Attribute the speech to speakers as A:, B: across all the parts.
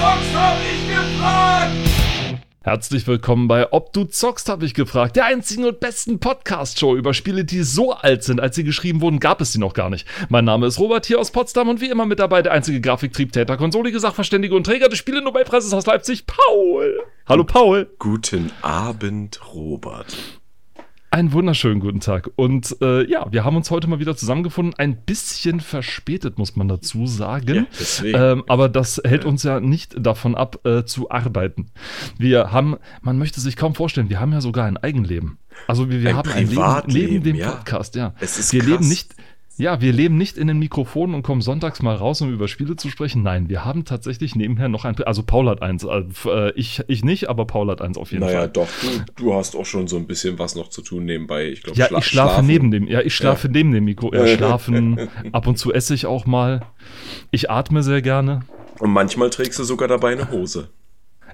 A: zockst, hab ich gefragt!
B: Herzlich willkommen bei Ob du zockst, habe ich gefragt. Der einzigen und besten Podcast-Show über Spiele, die so alt sind, als sie geschrieben wurden, gab es sie noch gar nicht. Mein Name ist Robert hier aus Potsdam und wie immer mit dabei der einzige Grafiktriebtäter, konsolige Sachverständige und Träger des Spiele-Nobelpreises aus Leipzig, Paul. Hallo Paul.
C: Guten Abend, Robert.
B: Einen wunderschönen guten Tag. Und äh, ja, wir haben uns heute mal wieder zusammengefunden. Ein bisschen verspätet, muss man dazu sagen.
C: Ja.
B: Ähm, aber das hält uns ja nicht davon ab, äh, zu arbeiten. Wir haben, man möchte sich kaum vorstellen, wir haben ja sogar ein Eigenleben. Also wir, wir
C: Ein
B: haben ein Leben neben dem
C: ja.
B: Podcast, ja.
C: Es ist
B: wir
C: krass.
B: leben nicht. Ja, wir leben nicht in den Mikrofonen und kommen sonntags mal raus, um über Spiele zu sprechen. Nein, wir haben tatsächlich nebenher noch ein. Also Paul hat eins. Äh, ich, ich nicht, aber Paul hat eins auf jeden
C: Naja,
B: Fall.
C: doch, du, du hast auch schon so ein bisschen was noch zu tun nebenbei. Ich glaube,
B: Ja, ich schlafe neben dem, ja, ich schlafe neben dem Mikro. Ja, schlafen, ab und zu esse ich auch mal. Ich atme sehr gerne.
C: Und manchmal trägst du sogar dabei eine Hose.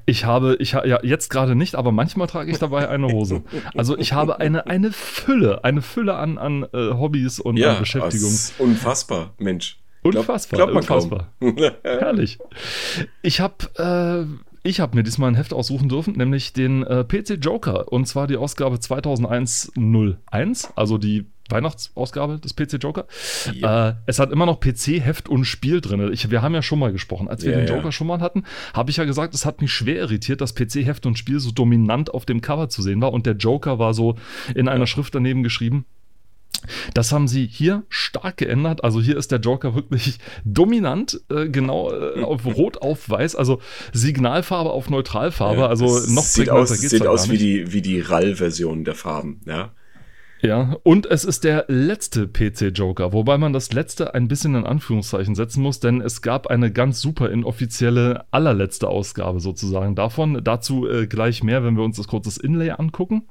B: Ich habe, ich ha, ja, jetzt gerade nicht, aber manchmal trage ich dabei eine Hose. Also ich habe eine, eine Fülle, eine Fülle an, an äh, Hobbys und an Beschäftigung.
C: das ist unfassbar, Mensch. Glaub-
B: Unfassbar,
C: glaubt man
B: unfassbar.
C: kaum.
B: Herrlich. Ich habe äh, ich habe mir diesmal ein Heft aussuchen dürfen, nämlich den äh, PC Joker. Und zwar die Ausgabe 2001-01, also die Weihnachtsausgabe des PC Joker.
C: Ja.
B: Äh, es hat immer noch PC, Heft und Spiel drin. Ich, wir haben ja schon mal gesprochen. Als wir
C: Ja,
B: den
C: ja.
B: Joker schon mal hatten, habe ich ja gesagt, es hat mich schwer irritiert, dass PC, Heft und Spiel so dominant auf dem Cover zu sehen war. Und der Joker war so in einer Schrift daneben geschrieben. Das haben sie hier stark geändert. Also hier ist der Joker wirklich dominant, äh, genau äh, auf Rot auf Weiß, also Signalfarbe auf Neutralfarbe.
C: Ja,
B: also noch
C: sieht aus, sieht
B: da
C: aus wie die, wie die RAL-Version der Farben, ja.
B: Ja, und es ist der letzte PC-Joker, wobei man das letzte ein bisschen in Anführungszeichen setzen muss, denn es gab eine ganz super inoffizielle allerletzte Ausgabe sozusagen davon. Dazu äh, gleich mehr, wenn wir uns das kurzes Inlay angucken.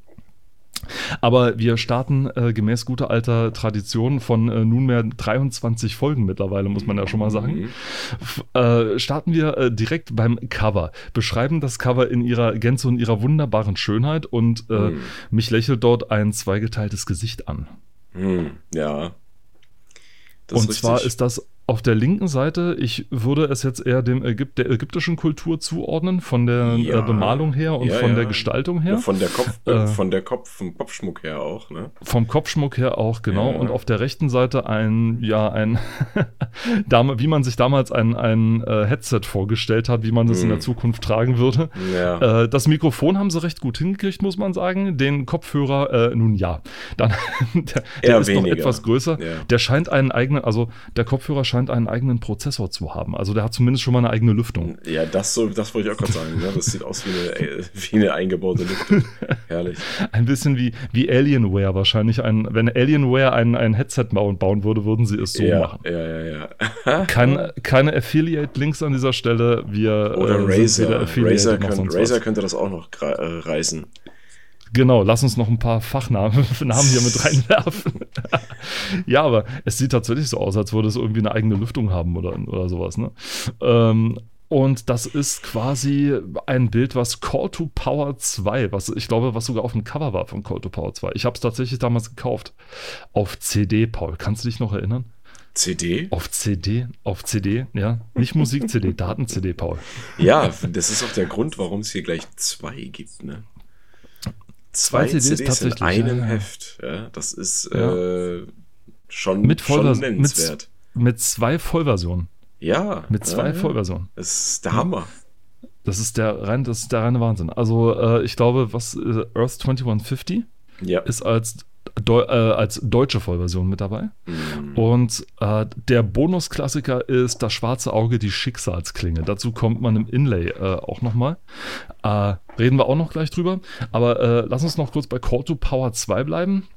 B: Aber wir starten äh, gemäß guter alter Tradition von äh, nunmehr 23 Folgen mittlerweile, muss man ja schon mal sagen. F äh, starten wir äh, direkt beim Cover. Beschreiben das Cover in ihrer Gänze und ihrer wunderbaren Schönheit und äh,
C: Mhm.
B: mich lächelt dort ein zweigeteiltes Gesicht an.
C: Hm, ja. Das
B: und
C: richtig.
B: zwar ist das auf der linken Seite, ich würde es jetzt eher dem Ägyp der ägyptischen Kultur zuordnen, von der
C: Ja.
B: äh, Bemalung her und
C: Ja,
B: von
C: ja.
B: der Gestaltung her.
C: Ja, von der Kopf,
B: Äh.
C: von der Kopf, vom Kopfschmuck her auch, ne?
B: Vom Kopfschmuck her auch, genau.
C: Ja.
B: Und auf der rechten Seite ein, ja, ein, wie man sich damals ein, ein äh, Headset vorgestellt hat, wie man das in der
C: Mhm.
B: Zukunft tragen würde.
C: Ja.
B: Äh, das Mikrofon haben sie recht gut hingekriegt, muss man sagen. Den Kopfhörer, äh, nun ja. Dann, der der ist noch
C: weniger.
B: etwas größer.
C: Ja.
B: Der scheint einen eigenen, also der Kopfhörer scheint einen eigenen Prozessor zu haben. Also der hat zumindest schon mal eine eigene Lüftung.
C: Ja, das, so, das wollte ich auch gerade sagen. Ne? Das sieht aus wie eine, äh, wie eine eingebaute Lüftung. Herrlich.
B: Ein bisschen wie, wie Alienware wahrscheinlich. Ein, wenn Alienware ein, ein Headset bauen, würde, würden sie es so
C: ja,
B: machen.
C: ja, ja, ja.
B: Kein, keine Affiliate-Links an dieser Stelle. Wir
C: Oder
B: äh,
C: Razer. Razer,
B: sonst
C: Razer könnte das auch noch äh, reißen.
B: Genau, lass uns noch ein paar Fachnamen Namen hier mit reinwerfen. ja, aber es sieht tatsächlich so aus, als würde es irgendwie eine eigene Lüftung haben oder, oder sowas. Ne? Ähm, und das ist quasi ein Bild, was Call to Power 2, was ich glaube, was sogar auf dem Cover war von Call to Power 2. Ich habe es tatsächlich damals gekauft. Auf CD, Paul. Kannst du dich noch erinnern?
C: CD?
B: Auf CD? Auf CD, ja. Nicht Musik-CD, Daten-CD, Paul.
C: Ja, das ist auch der Grund, warum es hier gleich zwei gibt, ne?
B: Zwei CDs
C: in
B: tatsächlich,
C: einem
B: ja.
C: Heft. Ja, das ist
B: Ja.
C: äh, schon,
B: Mit,
C: schon nennenswert.
B: mit, mit zwei Vollversionen.
C: ja.
B: Mit zwei
C: ja.
B: Vollversionen.
C: Das ist der Hammer.
B: Das ist der rein, das ist der reine Wahnsinn. Also äh, ich glaube, was äh, Earth 2150
C: Ja.
B: ist als, Deu äh, als deutsche Vollversion mit dabei.
C: Mhm.
B: Und äh, der Bonusklassiker ist das schwarze Auge, die Schicksalsklinge. Dazu kommt man im Inlay äh, auch nochmal. Äh, reden wir auch noch gleich drüber. Aber äh, lass uns noch kurz bei Call to Power 2 bleiben.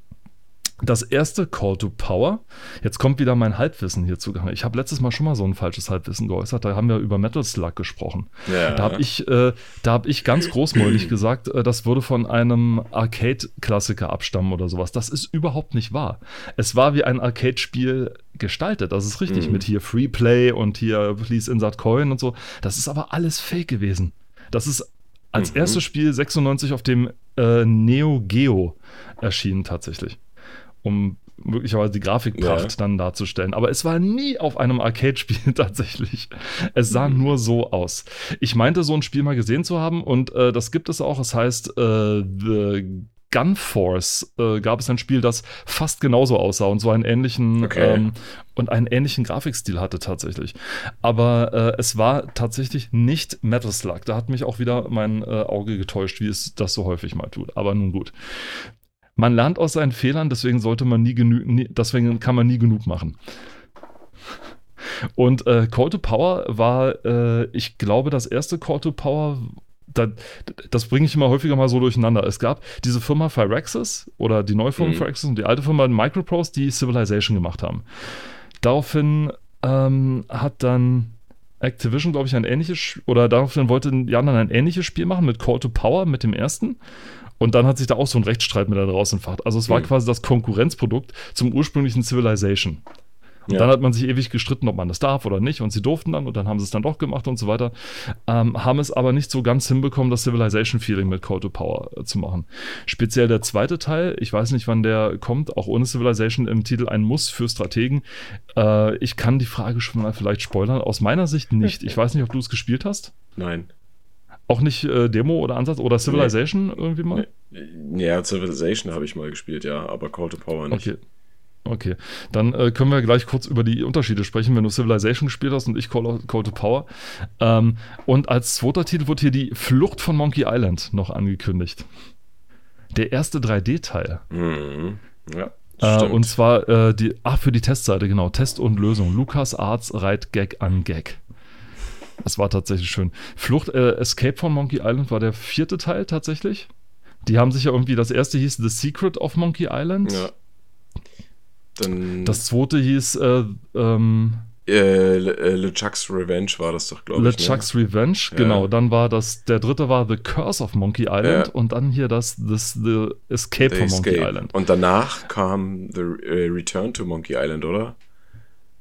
B: Das erste Call to Power, jetzt kommt wieder mein Halbwissen hier zugange. Ich habe letztes Mal schon mal so ein falsches Halbwissen geäußert, da haben wir über Metal Slug gesprochen.
C: Ja.
B: Da habe ich, äh, da hab ich ganz großmäulig gesagt, äh, das würde von einem Arcade-Klassiker abstammen oder sowas. Das ist überhaupt nicht wahr. Es war wie ein Arcade-Spiel gestaltet, das ist richtig,
C: Mhm.
B: mit hier Freeplay und hier Please Insert Coin und so. Das ist aber alles fake gewesen. Das ist als
C: Mhm.
B: erstes Spiel 96 auf dem äh, Neo Geo erschienen tatsächlich. Um möglicherweise die Grafikpracht
C: Ja.
B: dann darzustellen. Aber es war nie auf einem Arcade-Spiel tatsächlich. Es sah nur so aus. Ich meinte, so ein Spiel mal gesehen zu haben und äh, das gibt es auch. Es heißt äh, The Gun Force äh, gab es ein Spiel, das fast genauso aussah und so einen ähnlichen
C: Okay.
B: ähm, und einen ähnlichen Grafikstil hatte tatsächlich. Aber äh, es war tatsächlich nicht Metal Slug. Da hat mich auch wieder mein äh, Auge getäuscht, wie es das so häufig mal tut. Aber nun gut. Man lernt aus seinen Fehlern, deswegen sollte man nie genü deswegen kann man nie genug machen. Und äh, Call to Power war, äh, ich glaube, das erste Call to Power, da, das bringe ich immer häufiger mal so durcheinander. Es gab diese Firma Firaxis oder die neue Firma
C: Mhm.
B: Firaxis und die alte Firma Microprose, die Civilization gemacht haben. Daraufhin ähm, hat dann Activision, glaube ich, ein ähnliches, oder daraufhin wollte Jan dann ein ähnliches Spiel machen mit Call to Power, mit dem ersten. Und dann hat sich da auch so ein Rechtsstreit mit daraus entfacht. Also es war
C: Mhm.
B: quasi das Konkurrenzprodukt zum ursprünglichen Civilization. Und
C: Ja.
B: dann hat man sich ewig gestritten, ob man das darf oder nicht. Und sie durften dann und dann haben sie es dann doch gemacht und so weiter. Ähm, haben es aber nicht so ganz hinbekommen, das Civilization-Feeling mit Call to Power äh, zu machen. Speziell der zweite Teil, ich weiß nicht, wann der kommt, auch ohne Civilization im Titel ein Muss für Strategen. Äh, ich kann die Frage schon mal vielleicht spoilern. Aus meiner Sicht nicht. Ich weiß nicht, ob du es gespielt hast.
C: Nein.
B: Auch nicht äh, Demo oder Ansatz oder Civilization irgendwie mal?
C: Ja, Civilization habe ich mal gespielt, ja, aber Call to Power nicht.
B: Okay. Okay, dann äh, können wir gleich kurz über die Unterschiede sprechen, wenn du Civilization gespielt hast und ich Call, Call to Power. Ähm, und als zweiter Titel wird hier die Flucht von Monkey Island noch angekündigt. Der erste 3D-Teil.
C: Mhm. Ja,
B: Äh, und zwar äh, die, ach, für die Testseite, genau, Test und Lösung. Lukas Arts reiht Gag an Gag. Das war tatsächlich schön. Flucht, äh, Escape von Monkey Island war der vierte Teil tatsächlich. Die haben sich ja irgendwie, das erste hieß The Secret of Monkey Island.
C: ja. Dann
B: Das zweite hieß äh, ähm,
C: äh, Le- äh, LeChuck's Revenge war das doch, glaube ich.
B: LeChuck's Revenge,
C: Ja.
B: genau. Dann war das, der dritte war The Curse of Monkey Island
C: Ja.
B: und dann hier das, das The Escape
C: ne? The
B: Monkey
C: Escape.
B: Island.
C: Und danach kam The äh, Return to Monkey Island, oder?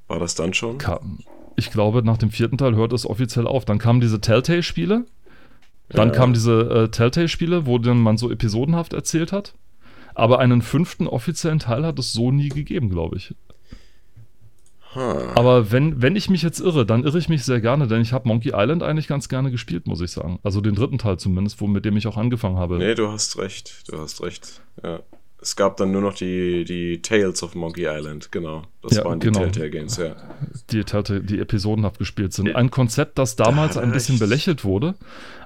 C: War das dann schon?
B: Kam, ich glaube, nach dem vierten Teil hört es offiziell auf. Dann kamen diese Telltale-Spiele. Dann
C: Ja.
B: kamen diese äh, Telltale-Spiele, wo dann man so episodenhaft erzählt hat. Aber einen fünften offiziellen Teil hat es so nie gegeben, glaube ich. Aber wenn, wenn ich mich jetzt irre, dann irre ich mich sehr gerne, denn ich habe Monkey Island eigentlich ganz gerne gespielt, muss ich sagen. Also den dritten Teil zumindest, wo, mit dem ich auch angefangen habe.
C: Nee, du hast recht. Du hast recht. Ja. Es gab dann nur noch die, die Tales of Monkey Island, genau. Das
B: Ja,
C: waren die
B: genau.
C: Telltale Games, ja.
B: die, die episodenhaft gespielt sind. Ein Konzept, das damals
C: Da
B: ein bisschen belächelt wurde.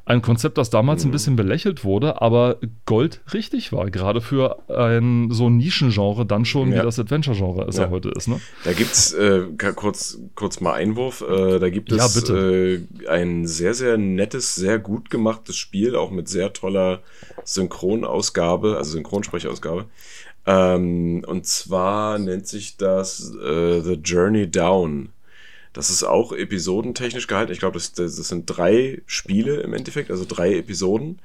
B: Ein Konzept, das damals ein
C: Mhm.
B: bisschen belächelt wurde, aber Gold richtig war. Gerade für ein so ein Nischengenre dann schon, wie
C: Ja.
B: das Adventure-Genre es ja.
C: Ja.
B: heute ist. Ne?
C: Da gibt's äh, ka- kurz, kurz mal Einwurf. Äh, da gibt es
B: bitte.
C: äh, ein sehr, sehr nettes, sehr gut gemachtes Spiel, auch mit sehr toller Synchronausgabe, also Synchronsprechausgabe. Ähm, und zwar nennt sich das äh, The Journey Down. Das ist auch episodentechnisch gehalten. Ich glaube, das, das, das sind drei Spiele im Endeffekt, also drei Episoden.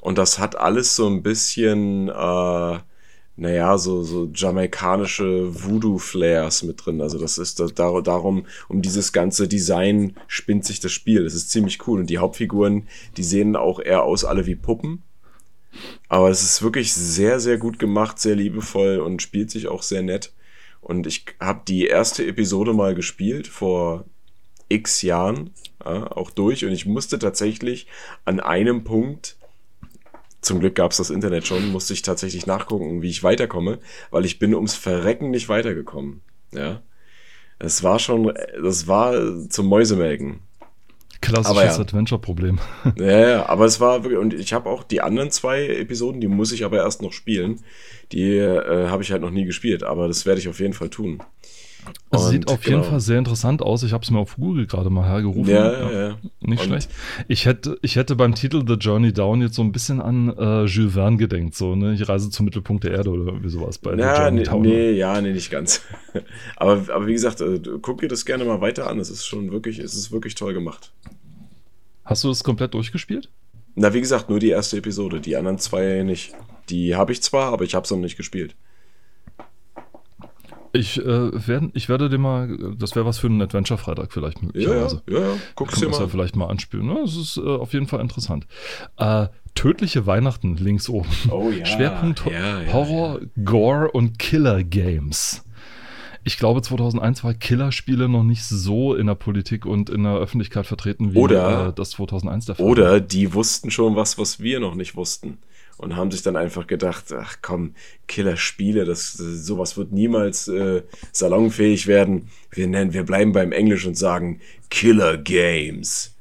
C: Und das hat alles so ein bisschen, äh, naja, so, so jamaikanische Voodoo-Flares mit drin. Also das ist das, dar darum, um dieses ganze Design spinnt sich das Spiel. Das ist ziemlich cool. Und die Hauptfiguren, die sehen auch eher aus alle wie Puppen. Aber es ist wirklich sehr, sehr gut gemacht, sehr liebevoll und spielt sich auch sehr nett. Und ich habe die erste Episode mal gespielt vor x Jahren, ja, auch durch. Und ich musste tatsächlich an einem Punkt, zum Glück gab es das Internet schon, musste ich tatsächlich nachgucken, wie ich weiterkomme, weil ich bin ums Verrecken nicht weitergekommen. Ja. Es war schon, das war zum Mäusemelken.
B: Klassisches
C: ja.
B: Adventure-Problem.
C: Ja, ja, aber es war wirklich, und ich habe auch die anderen zwei Episoden, die muss ich aber erst noch spielen. Die äh, habe ich halt noch nie gespielt, aber das werde ich auf jeden Fall tun.
B: Es sieht auf jeden
C: genau.
B: Fall sehr interessant aus. Ich habe es mir auf Google gerade mal hergerufen.
C: Ja, ja, ja.
B: Nicht
C: Und-
B: schlecht. Ich hätte, ich hätte beim Titel The Journey Down jetzt so ein bisschen an äh, Jules Verne gedenkt, so, ne? Ich reise zum Mittelpunkt der Erde oder irgendwie sowas bei The
C: Ja,
B: Journey
C: nee,
B: Down.
C: nee, ja, nee, nicht ganz. aber, aber wie gesagt, äh, guck dir das gerne mal weiter an. Es ist schon wirklich, es ist wirklich toll gemacht.
B: Hast du das komplett durchgespielt?
C: Na, wie gesagt, nur die erste Episode, die anderen zwei nicht. Die habe ich zwar, aber ich habe es noch nicht gespielt.
B: Ich, äh, werd, ich werde dir mal, das wäre was für einen Adventure-Freitag vielleicht
C: Ja, ja,
B: möglicherweise.
C: ja, ja. Guck's
B: Kann
C: dir
B: man das ja
C: mal.
B: vielleicht mal anspielen. Ne? Das ist äh, auf jeden Fall interessant. Äh, tödliche Weihnachten links oben.
C: Oh ja.
B: Schwerpunkt
C: ja, ja,
B: Horror, Gore und Killer-Games. Ich glaube, 2001 war Killerspiele noch nicht so in der Politik und in der Öffentlichkeit vertreten, wie
C: Oder-
B: äh, das 2001 der Fall war.
C: Oder die wussten schon was, was wir noch nicht wussten. Und haben sich dann einfach gedacht, ach komm, Killerspiele, das, sowas wird niemals äh, salonfähig werden. Wir nennen, wir bleiben beim Englisch und sagen Killer Games.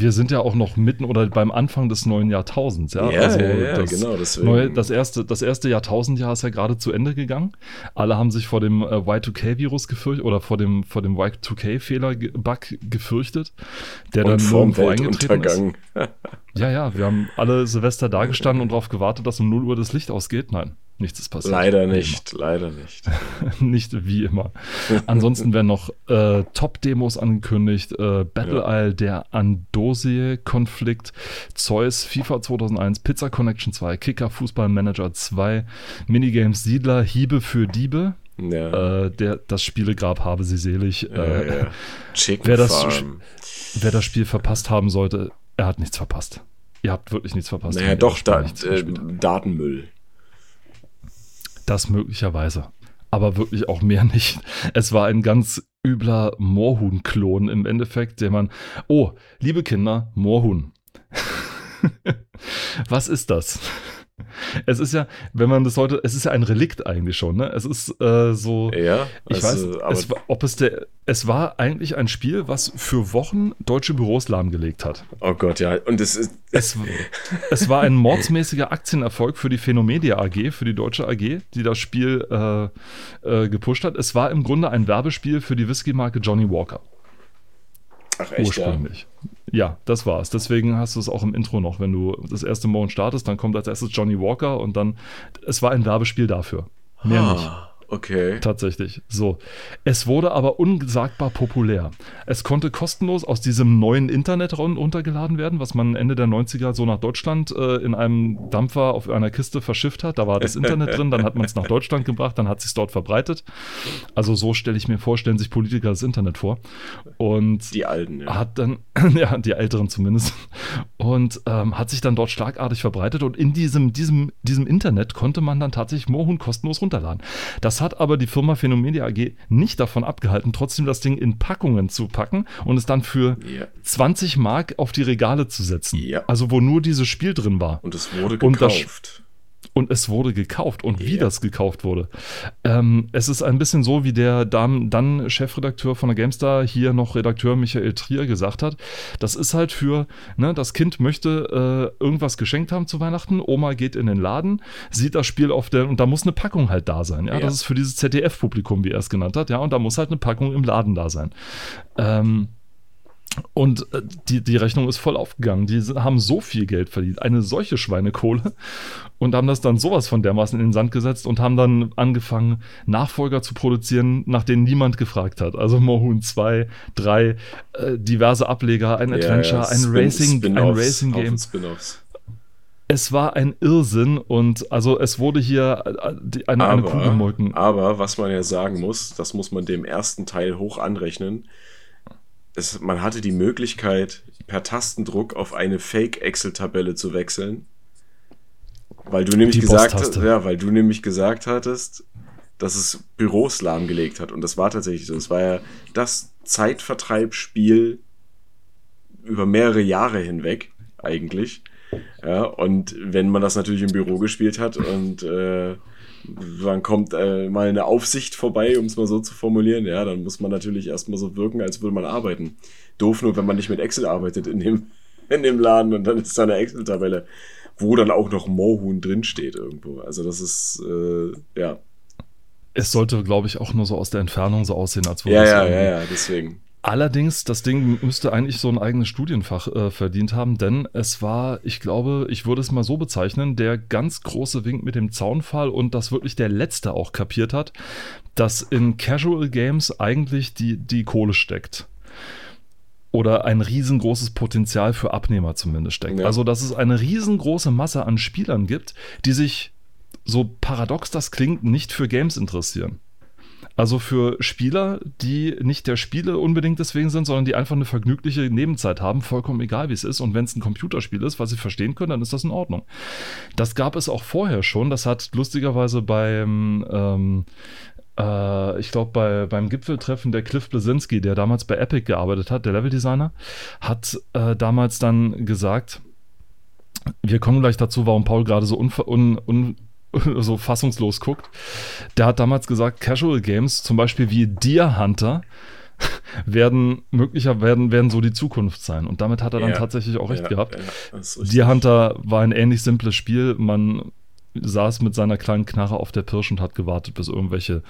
B: Wir sind ja auch noch mitten oder beim Anfang des neuen Jahrtausends, ja.
C: Ja,
B: also
C: ja, ja,
B: das,
C: genau, deswegen.
B: neue, das, erste, das erste Jahrtausendjahr ist ja gerade zu Ende gegangen. Alle haben sich vor dem äh, Y2K-Virus gefürchtet oder vor dem, vor dem Y2K-Fehler-Bug gefürchtet, der dann
C: Und vorm
B: nirgendwo eingetreten ist. Ja, ja, wir haben alle Silvester dagestanden und darauf gewartet, dass um 0 Uhr das Licht ausgeht. Nein, nichts ist passiert.
C: Leider nicht, leider nicht.
B: nicht wie immer. Ansonsten werden noch äh, Top-Demos angekündigt. Äh, Battle
C: Ja.
B: Isle, der Andosie-Konflikt, Zeus, FIFA 2001, Pizza Connection 2, Kicker Fußball Manager 2, Minigames Siedler, Hiebe für Diebe.
C: Ja.
B: Äh, der, das Spielegrab habe sie selig.
C: ja,
B: äh, wer das-. Wer das Spiel verpasst haben sollte, er hat nichts verpasst. Ihr habt wirklich nichts verpasst.
C: Naja, doch, da, äh. Datenmüll.
B: Das möglicherweise. Aber wirklich auch mehr nicht. Es war ein ganz übler Moorhuhn-Klon im Endeffekt, der man. Oh, liebe Kinder, Moorhuhn. Was ist das? Es ist ja, wenn man das heute, es ist ja ein Relikt eigentlich schon, ne? Es ist äh, so.
C: Ja,
B: Ich
C: also,
B: weiß, es ob es der, es war eigentlich ein Spiel, was für Wochen deutsche Büros lahmgelegt hat.
C: oh Gott, ja. Und es ist,
B: Es, es war ein mordsmäßiger Aktienerfolg für die Phenomedia AG, für die deutsche AG, die das Spiel äh, äh, gepusht hat. Es war im Grunde ein Werbespiel für die Whisky-Marke Johnny Walker.
C: Ach echt, ja.
B: ursprünglich. Ja. das war's. Deswegen hast du es auch im Intro noch. Wenn du das erste Morgen startest, dann kommt als erstes Johnny Walker und dann, es war ein Werbespiel dafür. Mehr nicht.
C: Okay.
B: Tatsächlich. So. Es wurde aber unsagbar populär. Es konnte kostenlos aus diesem neuen Internet run- runtergeladen werden, was man Ende der 90er so nach Deutschland äh, in einem Dampfer auf einer Kiste verschifft hat. Da war das Internet drin, dann hat man es nach Deutschland gebracht, dann hat sich dort verbreitet. Also so stelle ich mir vor, stellen sich Politiker das Internet vor. Und
C: Die Alten, ja.
B: hat dann, ja, die Älteren zumindest, und ähm, hat sich dann dort schlagartig verbreitet und in diesem, diesem, diesem Internet konnte man dann tatsächlich Moorhuhn kostenlos runterladen. Das hat aber die Firma Phenomedia AG nicht davon abgehalten, trotzdem das Ding in Packungen zu packen und es dann für
C: ja.
B: 20 Mark auf die Regale zu setzen.
C: Ja.
B: Also wo nur dieses Spiel drin war.
C: Und es wurde
B: das-
C: gekauft.
B: Und es wurde gekauft. Und wie das gekauft wurde. Ähm, es ist ein bisschen so, wie der dann, Chefredakteur von der GameStar, hier noch Redakteur Michael Trier gesagt hat. Das ist halt für, ne, das Kind möchte äh, irgendwas geschenkt haben zu Weihnachten. Oma geht in den Laden, sieht das Spiel auf der, und da muss eine Packung halt da sein. Ja,
C: Ja.
B: das ist für dieses ZDF-Publikum, wie er es genannt hat. Ja, und da muss halt eine Packung im Laden da sein. Ähm, und äh, die, die Rechnung ist voll aufgegangen. Die haben so viel Geld verdient, eine solche Schweinekohle, und haben das dann sowas von dermaßen in den Sand gesetzt und haben dann angefangen, Nachfolger zu produzieren, nach denen niemand gefragt hat. Also Mohun 2, 3, äh, diverse Ableger, ein Adventure, ein
C: Spin-
B: Racing, ein Racing Game. Es war ein Irrsinn und also es wurde hier äh, eine, eine Kuh gemolken.
C: aber was man ja sagen muss, das muss man dem ersten Teil hoch anrechnen. Es, man hatte die Möglichkeit, per Tastendruck auf eine Fake-Excel-Tabelle zu wechseln. Weil du nämlich gesagt
B: Boss-Taste.
C: ja, weil du nämlich gesagt hattest, dass es Büros lahmgelegt hat. Und das war tatsächlich so. Es war ja das Zeitvertreibspiel über mehrere Jahre hinweg, eigentlich. Ja, und wenn man das natürlich im Büro gespielt hat und äh, dann kommt äh, mal eine Aufsicht vorbei, um es mal so zu formulieren, ja, dann muss man natürlich erstmal so wirken, als würde man arbeiten. Doof nur, wenn man nicht mit Excel arbeitet in dem, in dem Laden und dann ist da eine Excel-Tabelle, wo dann auch noch Mohun drinsteht irgendwo. Also das ist, äh, ja.
B: Es sollte, glaube ich, auch nur so aus der Entfernung so aussehen, als würde
C: Ja,
B: es
C: ja, ja, ja, deswegen.
B: Allerdings, das Ding müsste eigentlich so ein eigenes Studienfach äh, verdient haben, denn es war, ich glaube, ich würde es mal so bezeichnen, der ganz große Wink mit dem Zaunfall und das wirklich der Letzte auch kapiert hat, dass in Casual Games eigentlich die, die Kohle steckt. Oder ein riesengroßes Potenzial für Abnehmer zumindest steckt.
C: Ja.
B: Also, dass es eine riesengroße Masse an Spielern gibt, die sich, so paradox das klingt, nicht für Games interessieren. Also für Spieler, die nicht der Spiele unbedingt deswegen sind, sondern die einfach eine vergnügliche Nebenzeit haben, vollkommen egal wie es ist. Und wenn es ein Computerspiel ist, was sie verstehen können, dann ist das in Ordnung. Das gab es auch vorher schon. Das hat lustigerweise beim ähm, äh, ich glaube, bei, beim Gipfeltreffen der Cliff Blasinski, der damals bei Epic gearbeitet hat, der Leveldesigner, hat äh, damals dann gesagt, wir kommen gleich dazu, warum Paul gerade so, un, un, un, so fassungslos guckt. Der hat damals gesagt, Casual Games, zum Beispiel wie Deer Hunter, werden möglicher werden, werden so die Zukunft sein. Und damit hat er dann ja, tatsächlich auch recht ja, gehabt. Ja, Deer Hunter war ein ähnlich simples Spiel. Man saß mit seiner kleinen Knarre auf der Pirsch und hat gewartet, bis irgendwelche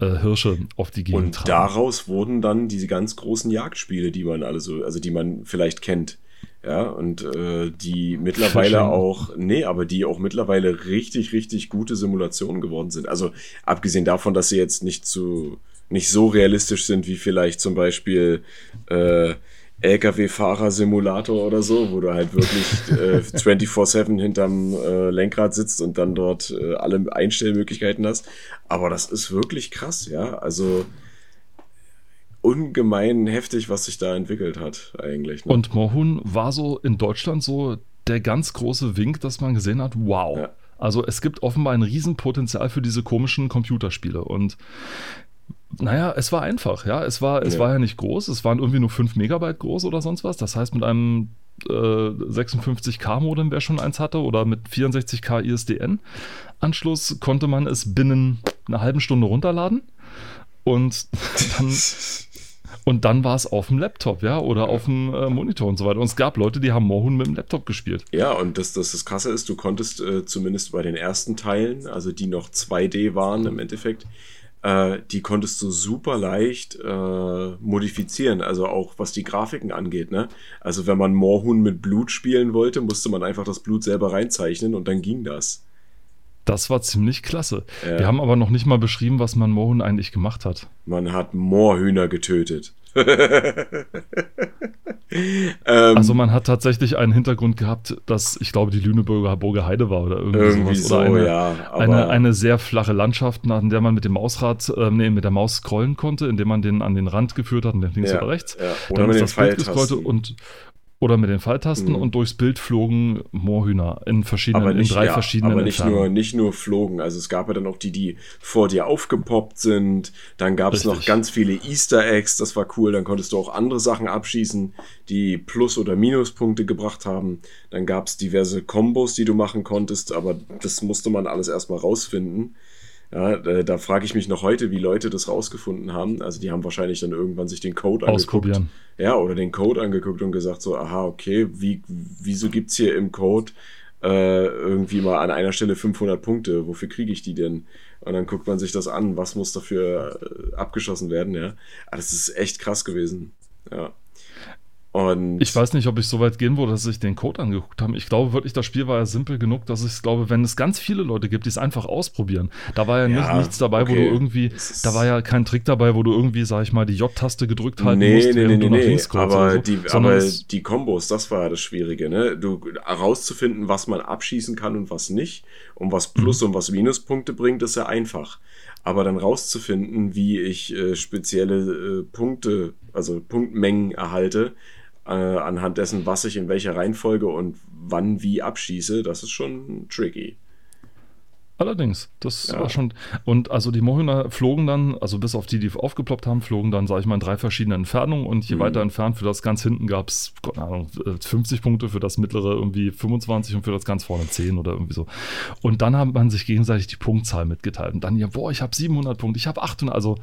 B: äh, Hirsche auf die Gegend
C: Und tragen. daraus wurden dann diese ganz großen Jagdspiele, die man alle so, also die man vielleicht kennt. Ja, und äh, die mittlerweile auch, nee, aber die auch mittlerweile richtig, richtig gute Simulationen geworden sind. Also abgesehen davon, dass sie jetzt nicht zu, nicht so realistisch sind wie vielleicht zum Beispiel äh, LKW-Fahrer-Simulator oder so, wo du halt wirklich äh, 24-7 hinterm äh, Lenkrad sitzt und dann dort äh, alle Einstellmöglichkeiten hast. Aber das ist wirklich krass, ja. Also ungemein heftig, was sich da entwickelt hat, eigentlich.
B: Ne? Und Mohun war so in Deutschland so der ganz große Wink, dass man gesehen hat, wow. Ja. Also es gibt offenbar ein Riesenpotenzial für diese komischen Computerspiele. Und naja, es war einfach, ja. Es war, es ja. war ja nicht groß, es waren irgendwie nur 5 Megabyte groß oder sonst was. Das heißt, mit einem äh, 56K-Modem, wer schon eins hatte, oder mit 64K ISDN-Anschluss, konnte man es binnen einer halben Stunde runterladen. Und dann und dann war es auf dem Laptop, ja, oder ja. auf dem äh, Monitor und so weiter. Und es gab Leute, die haben Mohun mit dem Laptop gespielt.
C: Ja, und das, das, das Krasse ist, du konntest äh, zumindest bei den ersten Teilen, also die noch 2D waren im Endeffekt, äh, die konntest du super leicht äh, modifizieren, also auch was die Grafiken angeht. Ne? Also wenn man Moorhuhn mit Blut spielen wollte, musste man einfach das Blut selber reinzeichnen und dann ging das.
B: Das war ziemlich klasse. Ja. Wir haben aber noch nicht mal beschrieben, was man Moorhuhn eigentlich gemacht hat.
C: Man hat Moorhühner getötet.
B: ähm, also man hat tatsächlich einen Hintergrund gehabt, dass ich glaube die Lüneburger Burger Heide war oder irgendwie, irgendwie sowas. Oder so, eine, ja, eine, eine, sehr flache Landschaft, an der man mit dem Mausrad, äh, nee, mit der Maus scrollen konnte, indem man den an den Rand geführt hat und den links ja, oder rechts. Ja.
C: Dann mit den Pfeiltasten.
B: Und, oder mit den Pfeiltasten mhm. und durchs Bild flogen Moorhühner in verschiedenen, nicht, in drei ja, verschiedenen
C: Aber nicht nur, nicht nur flogen, also es gab ja dann auch die, die vor dir aufgepoppt sind. Dann gab es noch ganz viele Easter Eggs, das war cool. Dann konntest du auch andere Sachen abschießen, die Plus- oder Minuspunkte gebracht haben. Dann gab es diverse Kombos, die du machen konntest, aber das musste man alles erstmal rausfinden. Ja, da, da frage ich mich noch heute, wie Leute das rausgefunden haben. Also die haben wahrscheinlich dann irgendwann sich den Code
B: angeguckt.
C: Ja, oder den Code angeguckt und gesagt so, aha, okay, wie, wieso gibt es hier im Code äh, irgendwie mal an einer Stelle 500 Punkte? Wofür kriege ich die denn? Und dann guckt man sich das an, was muss dafür äh, abgeschossen werden, ja. Aber ah, das ist echt krass gewesen. Ja.
B: Und ich weiß nicht, ob ich so weit gehen würde, dass ich den Code angeguckt habe. Ich glaube wirklich, das Spiel war ja simpel genug, dass ich glaube, wenn es ganz viele Leute gibt, die es einfach ausprobieren. Da war ja, ja nicht, nichts dabei, okay. wo du irgendwie, da war ja kein Trick dabei, wo du irgendwie, sag ich mal, die J-Taste gedrückt halten
C: nee, musst, nee, nee, du nach links scrollst. Aber, so. die, aber die Kombos, das war ja das Schwierige, ne? Du herauszufinden, was man abschießen kann und was nicht und was Plus- mhm. und was Minuspunkte bringt, ist ja einfach. Aber dann rauszufinden, wie ich äh, spezielle äh, Punkte, also Punktmengen erhalte, äh, anhand dessen, was ich in welcher Reihenfolge und wann wie abschieße, das ist schon tricky.
B: Allerdings, das ja. war schon. Und also die Mohüner flogen dann, also bis auf die, die aufgeploppt haben, flogen dann, sage ich mal, in drei verschiedenen Entfernungen. Und je mhm. weiter entfernt für das ganz hinten gab es, keine Ahnung, 50 Punkte, für das mittlere irgendwie 25 und für das ganz vorne 10 oder irgendwie so. Und dann hat man sich gegenseitig die Punktzahl mitgeteilt. Und dann, ja, boah, ich habe 700 Punkte, ich habe 800. Also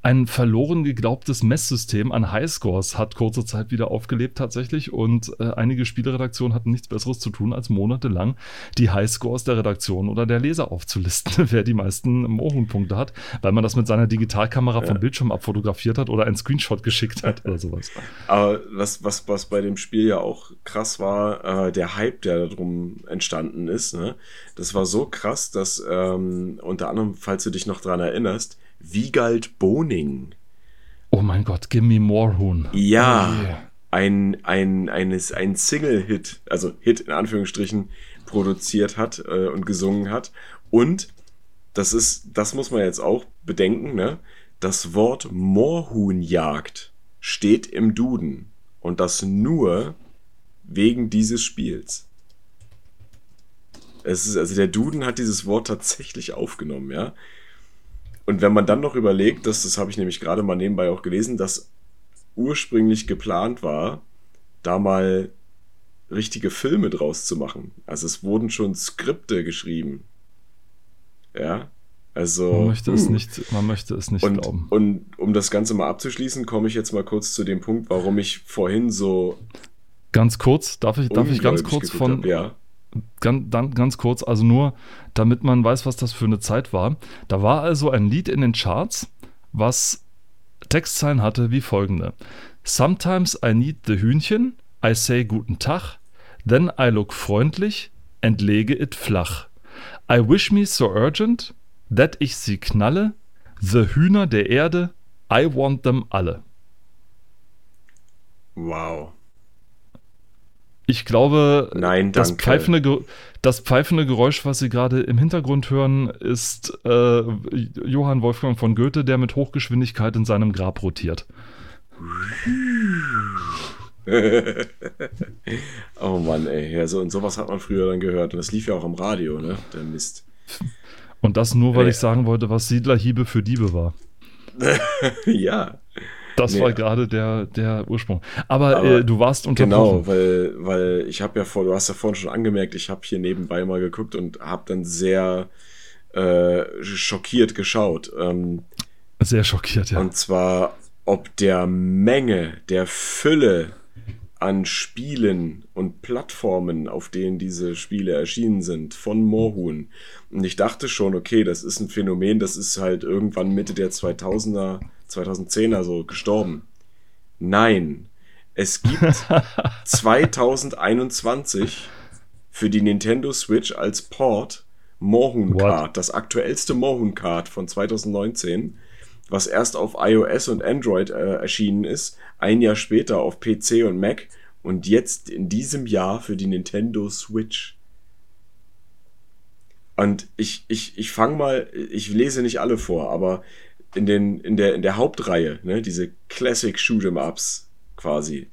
B: ein verloren geglaubtes Messsystem an Highscores hat kurze Zeit wieder aufgelebt tatsächlich und äh, einige Spieleredaktionen hatten nichts Besseres zu tun, als monatelang die Highscores der Redaktion oder der Leser aufzulisten, wer die meisten Mohun-Punkte hat, weil man das mit seiner Digitalkamera ja. vom Bildschirm abfotografiert hat oder einen Screenshot geschickt hat oder sowas.
C: Aber was, was, was bei dem Spiel ja auch krass war, äh, der Hype, der darum entstanden ist, ne? das war so krass, dass ähm, unter anderem, falls du dich noch dran erinnerst, Wiegald Boning.
B: Oh mein Gott, Gimme More Huhn.
C: Ja, oh yeah. ein, ein, eines, ein Single-Hit, also Hit in Anführungsstrichen, produziert hat äh, und gesungen hat. Und das ist, das muss man jetzt auch bedenken, ne? das Wort Moorhuhnjagd steht im Duden und das nur wegen dieses Spiels. Es ist, also der Duden hat dieses Wort tatsächlich aufgenommen, ja. Und wenn man dann noch überlegt, dass, das habe ich nämlich gerade mal nebenbei auch gelesen, dass ursprünglich geplant war, da mal richtige Filme draus zu machen. Also es wurden schon Skripte geschrieben. Ja. Also,
B: man möchte es nicht, man möchte es nicht
C: und,
B: glauben.
C: Und um das Ganze mal abzuschließen, komme ich jetzt mal kurz zu dem Punkt, warum ich vorhin so.
B: Ganz kurz, darf ich, darf ich ganz kurz von.
C: Hab, ja.
B: Ganz, dann, ganz kurz, also nur, damit man weiß, was das für eine Zeit war. Da war also ein Lied in den Charts, was Textzeilen hatte wie folgende: Sometimes I need the Hühnchen, I say guten Tag, then I look freundlich and lege it flach. I wish me so urgent, that ich sie knalle, the Hühner der Erde, I want them alle.
C: Wow.
B: Ich glaube,
C: Nein,
B: das, pfeifende, das pfeifende Geräusch, was Sie gerade im Hintergrund hören, ist äh, Johann Wolfgang von Goethe, der mit Hochgeschwindigkeit in seinem Grab rotiert.
C: oh Mann, ey. Ja, so, und sowas hat man früher dann gehört. Und das lief ja auch am Radio, ne? Der Mist.
B: Und das nur, weil
C: Ja.
B: ich sagen wollte, was Siedlerhiebe für Diebe war.
C: ja.
B: Das
C: Nee.
B: war gerade der, der Ursprung. Aber,
C: Aber
B: äh, du warst unterbrochen.
C: Genau, weil, weil ich habe ja vor, du hast ja vorhin schon angemerkt, ich habe hier nebenbei mal geguckt und habe dann sehr äh, schockiert geschaut. Ähm,
B: Sehr schockiert, ja.
C: Und zwar ob der Menge, der Fülle an Spielen und Plattformen, auf denen diese Spiele erschienen sind, von Moorhuhn. Und ich dachte schon, okay, das ist ein Phänomen, das ist halt irgendwann Mitte der 2000er, 2010er so gestorben. Nein, es gibt 2021 für die Nintendo Switch als Port
B: What?
C: Card, das aktuellste Moorhuhn Card von 2019, was erst auf iOS und Android äh, erschienen ist, ein Jahr später auf PC und Mac und jetzt in diesem Jahr für die Nintendo Switch. Und ich, ich, ich fange mal, ich lese nicht alle vor, aber in, den, in, der, in der Hauptreihe, ne, diese Classic Shoot'em Ups quasi,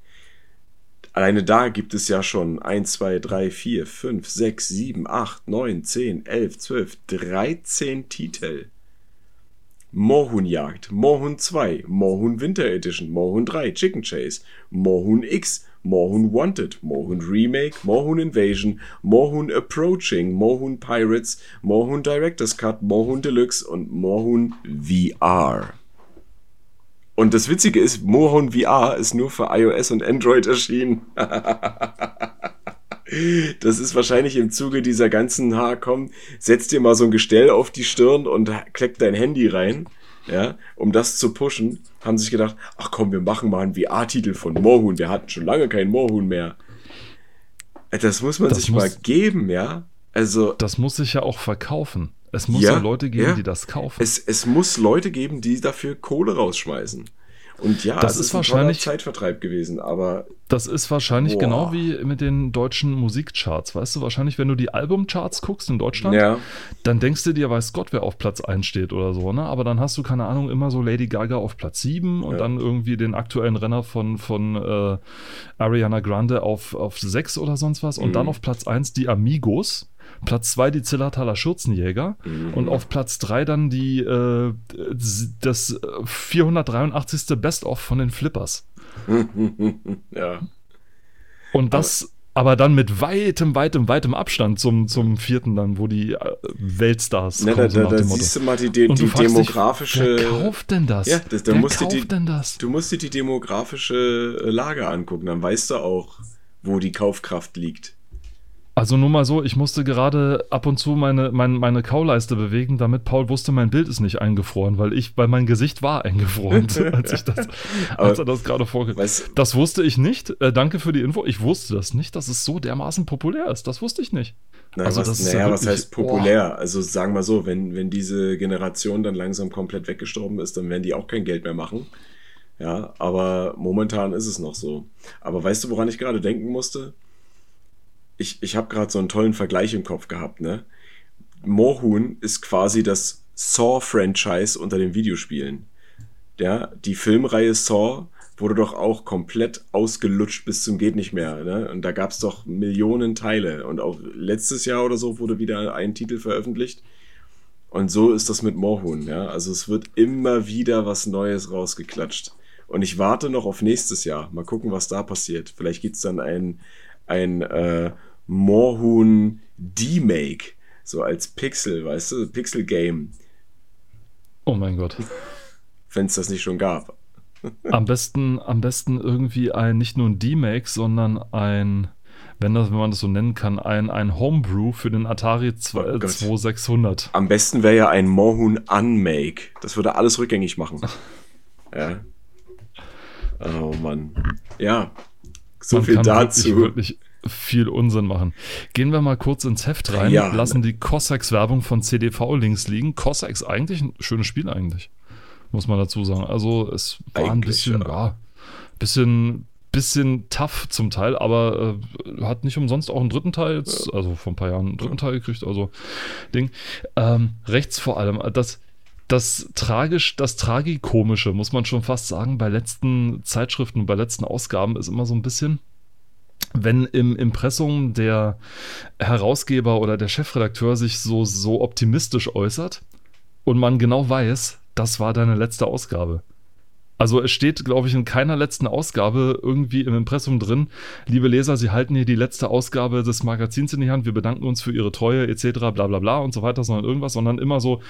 C: Alleine da gibt es ja schon 1, 2, 3, 4, 5, 6, 7, 8, 9, 10, 11, 12, 13 Titel. Moorhuhnjagd, Moorhuhn 2, Moorhuhn Winter Edition, Moorhuhn 3, Chicken Chase, Moorhuhn X, Moorhuhn Wanted, Moorhuhn Remake, Moorhuhn Invasion, Moorhuhn Approaching, Moorhuhn Pirates, Moorhuhn Director's Cut, Moorhuhn Deluxe und Moorhuhn VR. Und das Witzige ist, Moorhuhn VR ist nur für iOS und Android erschienen. Das ist wahrscheinlich im Zuge dieser ganzen, ha, komm, setz dir mal so ein Gestell auf die Stirn und kleck dein Handy rein, ja, um das zu pushen, haben sich gedacht, ach komm, wir machen mal einen VR-Titel von Moorhuhn, wir hatten schon lange keinen Moorhuhn mehr. Äh, Das muss man
B: Das
C: sich
B: muss-
C: mal geben, ja. Also,
B: Das muss sich ja auch verkaufen. Es muss
C: Ja,
B: ja, Leute geben,
C: ja.
B: die das kaufen.
C: es, es muss Leute geben, die dafür Kohle rausschmeißen. Und ja,
B: Das ist
C: ein
B: wahrscheinlich-
C: Zeitvertreib gewesen, aber
B: Das ist wahrscheinlich
C: Boah.
B: genau wie mit den deutschen Musikcharts. Weißt du, wahrscheinlich, wenn du die Albumcharts guckst in Deutschland,
C: ja,
B: dann denkst du dir, weiß Gott, wer auf Platz 1 steht oder so, ne? Aber dann hast du, keine Ahnung, immer so Lady Gaga auf Platz 7 und
C: Ja.
B: dann irgendwie den aktuellen Renner von, von äh, Ariana Grande auf, auf 6 oder sonst was. Und
C: Mhm.
B: dann auf Platz 1 die Amigos. Platz 2 die Zillertaler Schürzenjäger
C: Mhm.
B: und auf Platz 3 dann die äh, das äh, 483. Best-of von den Flippers.
C: ja.
B: Und das aber, dann mit weitem, weitem, weitem Abstand zum, zum vierten dann, wo die äh, Weltstars
C: da,
B: kommen, so
C: da, da siehst du mal die, die, die demografische.
B: Dich, wer kauft denn das?
C: Ja, das- da
B: wer
C: musst du
B: kauft
C: die-
B: denn das?
C: Du musst dir die demografische äh, Lage angucken, dann weißt du auch, wo die Kaufkraft liegt.
B: Also nur mal so, ich musste gerade ab und zu meine, meine, meine Kauleiste bewegen, damit Paul wusste, mein Bild ist nicht eingefroren, weil ich, weil mein Gesicht war eingefroren, als ich das, als er das gerade vorge...
C: Weißt,
B: Das wusste ich nicht. Äh, danke für die Info. Ich wusste das nicht, dass es so dermaßen populär ist. Das wusste ich nicht.
C: na,
B: Also
C: was,
B: das
C: naja,
B: ja
C: was
B: wirklich-
C: heißt populär? Also sagen wir so, wenn, wenn diese Generation dann langsam komplett weggestorben ist, dann werden die auch kein Geld mehr machen. Ja, aber momentan ist es noch so. Aber weißt du, woran ich gerade denken musste? Ich, ich habe gerade so einen tollen Vergleich im Kopf gehabt, ne? Moorhuhn ist quasi das Saw-Franchise unter den Videospielen. ja, die Filmreihe Saw wurde doch auch komplett ausgelutscht bis zum geht nicht mehr. Ne? Und da gab es doch Millionen Teile. Und auch letztes Jahr oder so wurde wieder ein Titel veröffentlicht. Und so ist das mit Moorhuhn. Ja? Also es wird immer wieder was Neues rausgeklatscht. Und ich warte noch auf nächstes Jahr. Mal gucken, was da passiert. Vielleicht gibt es dann ein, ein äh, Moorhuhn D-Make. So als Pixel, weißt du? Pixel-Game.
B: Oh mein Gott.
C: Wenn es das nicht schon gab.
B: Am besten, am besten irgendwie ein, nicht nur ein D-Make, sondern ein, wenn, das, wenn man das so nennen kann, ein, ein Homebrew für den Atari
C: Oh
B: 2600.
C: Am besten wäre ja ein Moorhuhn Unmake. Das würde alles rückgängig machen. ja. Oh Mann. Ja. So
B: Man
C: viel
B: kann
C: dazu.
B: Wirklich, viel Unsinn machen. Gehen wir mal kurz ins Heft rein,
C: Ja.
B: lassen die Cossacks Werbung von CDV links liegen. Cossacks eigentlich ein schönes Spiel eigentlich, muss man dazu sagen. Also es war ein
C: Eigentlich,
B: bisschen,
C: ja.
B: ja, bisschen, bisschen tough zum Teil, aber äh, hat nicht umsonst auch einen dritten Teil, jetzt, also vor ein paar Jahren einen dritten Teil gekriegt, also Ding. Ähm, rechts vor allem, das das tragisch, das tragikomische, muss man schon fast sagen, bei letzten Zeitschriften bei letzten Ausgaben ist immer so ein bisschen, wenn im Impressum der Herausgeber oder der Chefredakteur sich so, so optimistisch äußert und man genau weiß, das war deine letzte Ausgabe. Also es steht, glaube ich, in keiner letzten Ausgabe irgendwie im Impressum drin, liebe Leser, Sie halten hier die letzte Ausgabe des Magazins in die Hand, wir bedanken uns für Ihre Treue etc. bla bla bla und so weiter, sondern irgendwas, sondern immer so,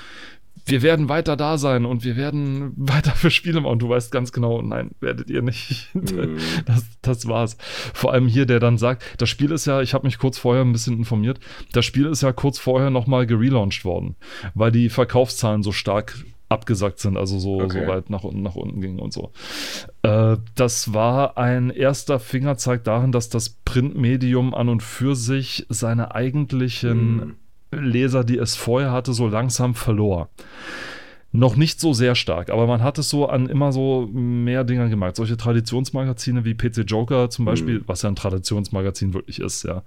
B: wir werden weiter da sein und wir werden weiter für Spiele machen. Und du weißt ganz genau, nein, werdet ihr nicht.
C: Mhm.
B: Das, das war's. Vor allem hier, der dann sagt, das Spiel ist ja, ich habe mich kurz vorher ein bisschen informiert, das Spiel ist ja kurz vorher nochmal gelauncht worden, weil die Verkaufszahlen so stark abgesackt sind, also so,
C: Okay.
B: so weit nach unten, nach unten gingen und so. Äh, das war ein erster Fingerzeig darin, dass das Printmedium an und für sich seine eigentlichen
C: Mhm.
B: Leser, die es vorher hatte, so langsam verlor. Noch nicht so sehr stark, aber man hat es so an immer so mehr Dingern gemerkt. Solche Traditionsmagazine wie PC Joker zum Beispiel, was ja ein Traditionsmagazin wirklich ist, ja.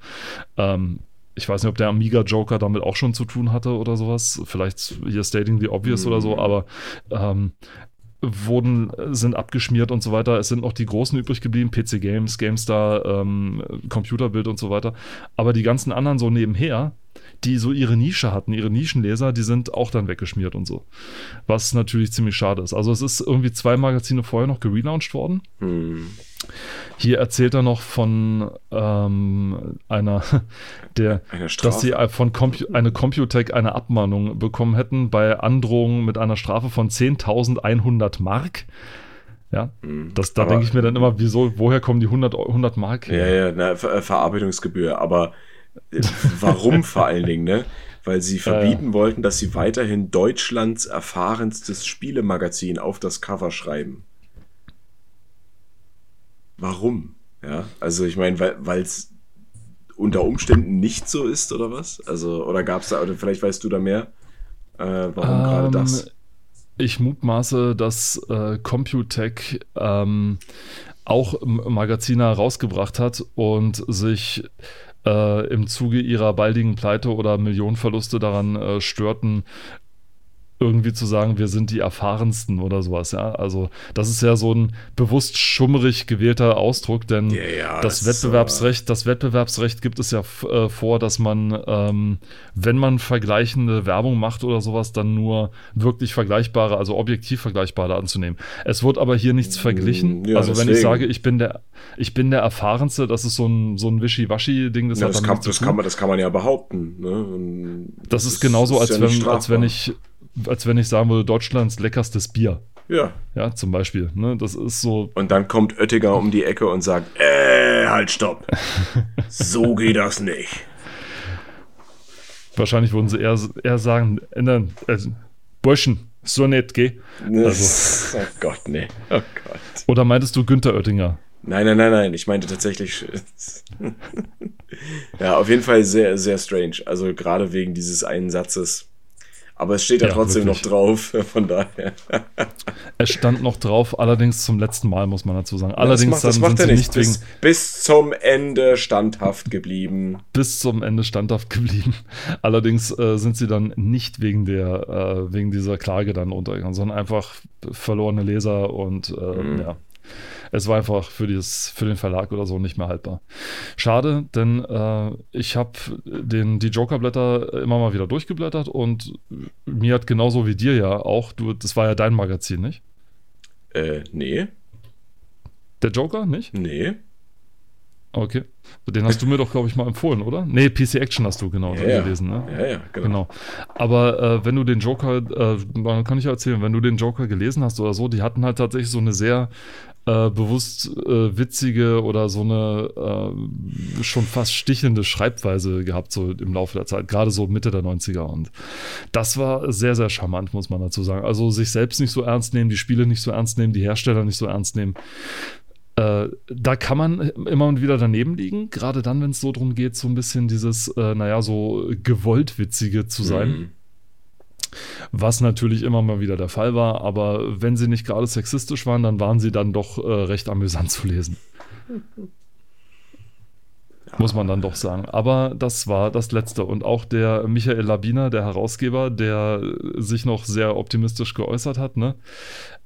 B: Ähm, ich weiß nicht, ob der Amiga Joker damit auch schon zu tun hatte oder sowas. Vielleicht hier Stating the Obvious oder so,
C: Mhm.
B: aber ähm, wurden, sind abgeschmiert und so weiter. Es sind noch die großen übrig geblieben, PC Games, GameStar, ähm, Computerbild und so weiter. Aber die ganzen anderen so nebenher, die so ihre Nische hatten, ihre Nischenleser, die sind auch dann weggeschmiert und so. Was natürlich ziemlich schade ist. Also es ist irgendwie zwei Magazine vorher noch gelauncht worden.
C: Hm.
B: Hier erzählt er noch von ähm, einer, der,
C: Eine
B: dass sie von Compu eine Computec eine Abmahnung bekommen hätten bei Androhung mit einer Strafe von 10.100 Mark. Ja,
C: Hm.
B: das, da denke ich mir dann immer, wieso, woher kommen die 100, Eu- 100 Mark?
C: Ja, ja, na, Ver Verarbeitungsgebühr. Aber warum vor allen Dingen, ne? Weil sie verbieten wollten, dass sie weiterhin Deutschlands erfahrenstes Spielemagazin auf das Cover schreiben. Warum? Ja, also ich meine, weil es unter Umständen nicht so ist oder was? Also, oder gab es da, oder vielleicht weißt du da mehr, äh, warum gerade
B: Ähm,
C: das?
B: Ich mutmaße, dass äh, Computec ähm, auch M- Magazine rausgebracht hat und sich äh, im Zuge ihrer baldigen Pleite oder Millionenverluste daran äh, störten, irgendwie zu sagen, wir sind die erfahrensten oder sowas, ja. Also, das ist ja so ein bewusst schummerig gewählter Ausdruck, denn
C: Ja, ja,
B: das
C: das ist,
B: Wettbewerbsrecht, das Wettbewerbsrecht gibt es ja äh, vor, dass man, ähm, wenn man vergleichende Werbung macht oder sowas, dann nur wirklich vergleichbare, also objektiv vergleichbare anzunehmen. Es wird aber hier nichts verglichen.
C: Mm, ja,
B: also wenn ich
C: deswegen.
B: sage, ich bin der, ich bin der erfahrenste, das ist so ein, so ein Wischiwaschi-Ding, das
C: das, kann, das, kann man, das kann man ja behaupten. Ne?
B: Das ist genauso, als,
C: ja
B: wenn, als wenn ich als wenn ich sagen würde, Deutschlands leckerstes Bier.
C: Ja.
B: Ja, zum Beispiel. Ne? Das ist so.
C: Und dann kommt Oettinger um die Ecke und sagt, äh, halt, stopp. So geht das nicht.
B: Wahrscheinlich würden sie eher, eher sagen, ändern, also, Burschen, so nett, geh. Also-
C: oh Gott, nee. Oh Gott.
B: Oder meintest du Günther Oettinger?
C: Nein, nein, nein, nein. Ich meinte tatsächlich. ja, auf jeden Fall sehr, sehr strange. Also gerade wegen dieses einen Satzes. Aber es steht ja, ja trotzdem wirklich. noch drauf, von daher.
B: es stand noch drauf, allerdings zum letzten Mal, muss man dazu sagen. Allerdings
C: das macht, das macht er nicht. Bis, bis, zum Ende standhaft geblieben.
B: Bis zum Ende standhaft geblieben. Allerdings äh, sind sie dann nicht wegen der, äh, wegen dieser Klage dann untergegangen, sondern einfach verlorene Leser und äh, mhm. ja es war einfach für, dieses, für den Verlag oder so nicht mehr haltbar. Schade, denn äh, ich habe die Joker-Blätter immer mal wieder durchgeblättert und mir hat genauso wie dir ja auch, du, das war ja dein Magazin, nicht?
C: Äh, nee.
B: Der Joker, nicht?
C: Nee.
B: Okay. Den hast du mir doch, glaube ich, mal empfohlen, oder? Nee, PC Action hast du genau
C: ja,
B: gelesen, ne?
C: Ja, ja, genau. genau.
B: Aber äh, wenn du den Joker, äh, kann ich erzählen, wenn du den Joker gelesen hast oder so, die hatten halt tatsächlich so eine sehr äh, bewusst äh, witzige oder so eine äh, schon fast stichelnde Schreibweise gehabt, so im Laufe der Zeit, gerade so Mitte der 90er. Und das war sehr, sehr charmant, muss man dazu sagen. Also sich selbst nicht so ernst nehmen, die Spiele nicht so ernst nehmen, die Hersteller nicht so ernst nehmen. Äh, da kann man immer und wieder daneben liegen, gerade dann, wenn es so darum geht, so ein bisschen dieses, äh, naja, so gewollt witzige zu sein. Mhm. Was natürlich immer mal wieder der Fall war, aber wenn sie nicht gerade sexistisch waren, dann waren sie dann doch äh, recht amüsant zu lesen. Muss man dann doch sagen. Aber das war das Letzte. Und auch der Michael Labiner, der Herausgeber, der sich noch sehr optimistisch geäußert hat, ne?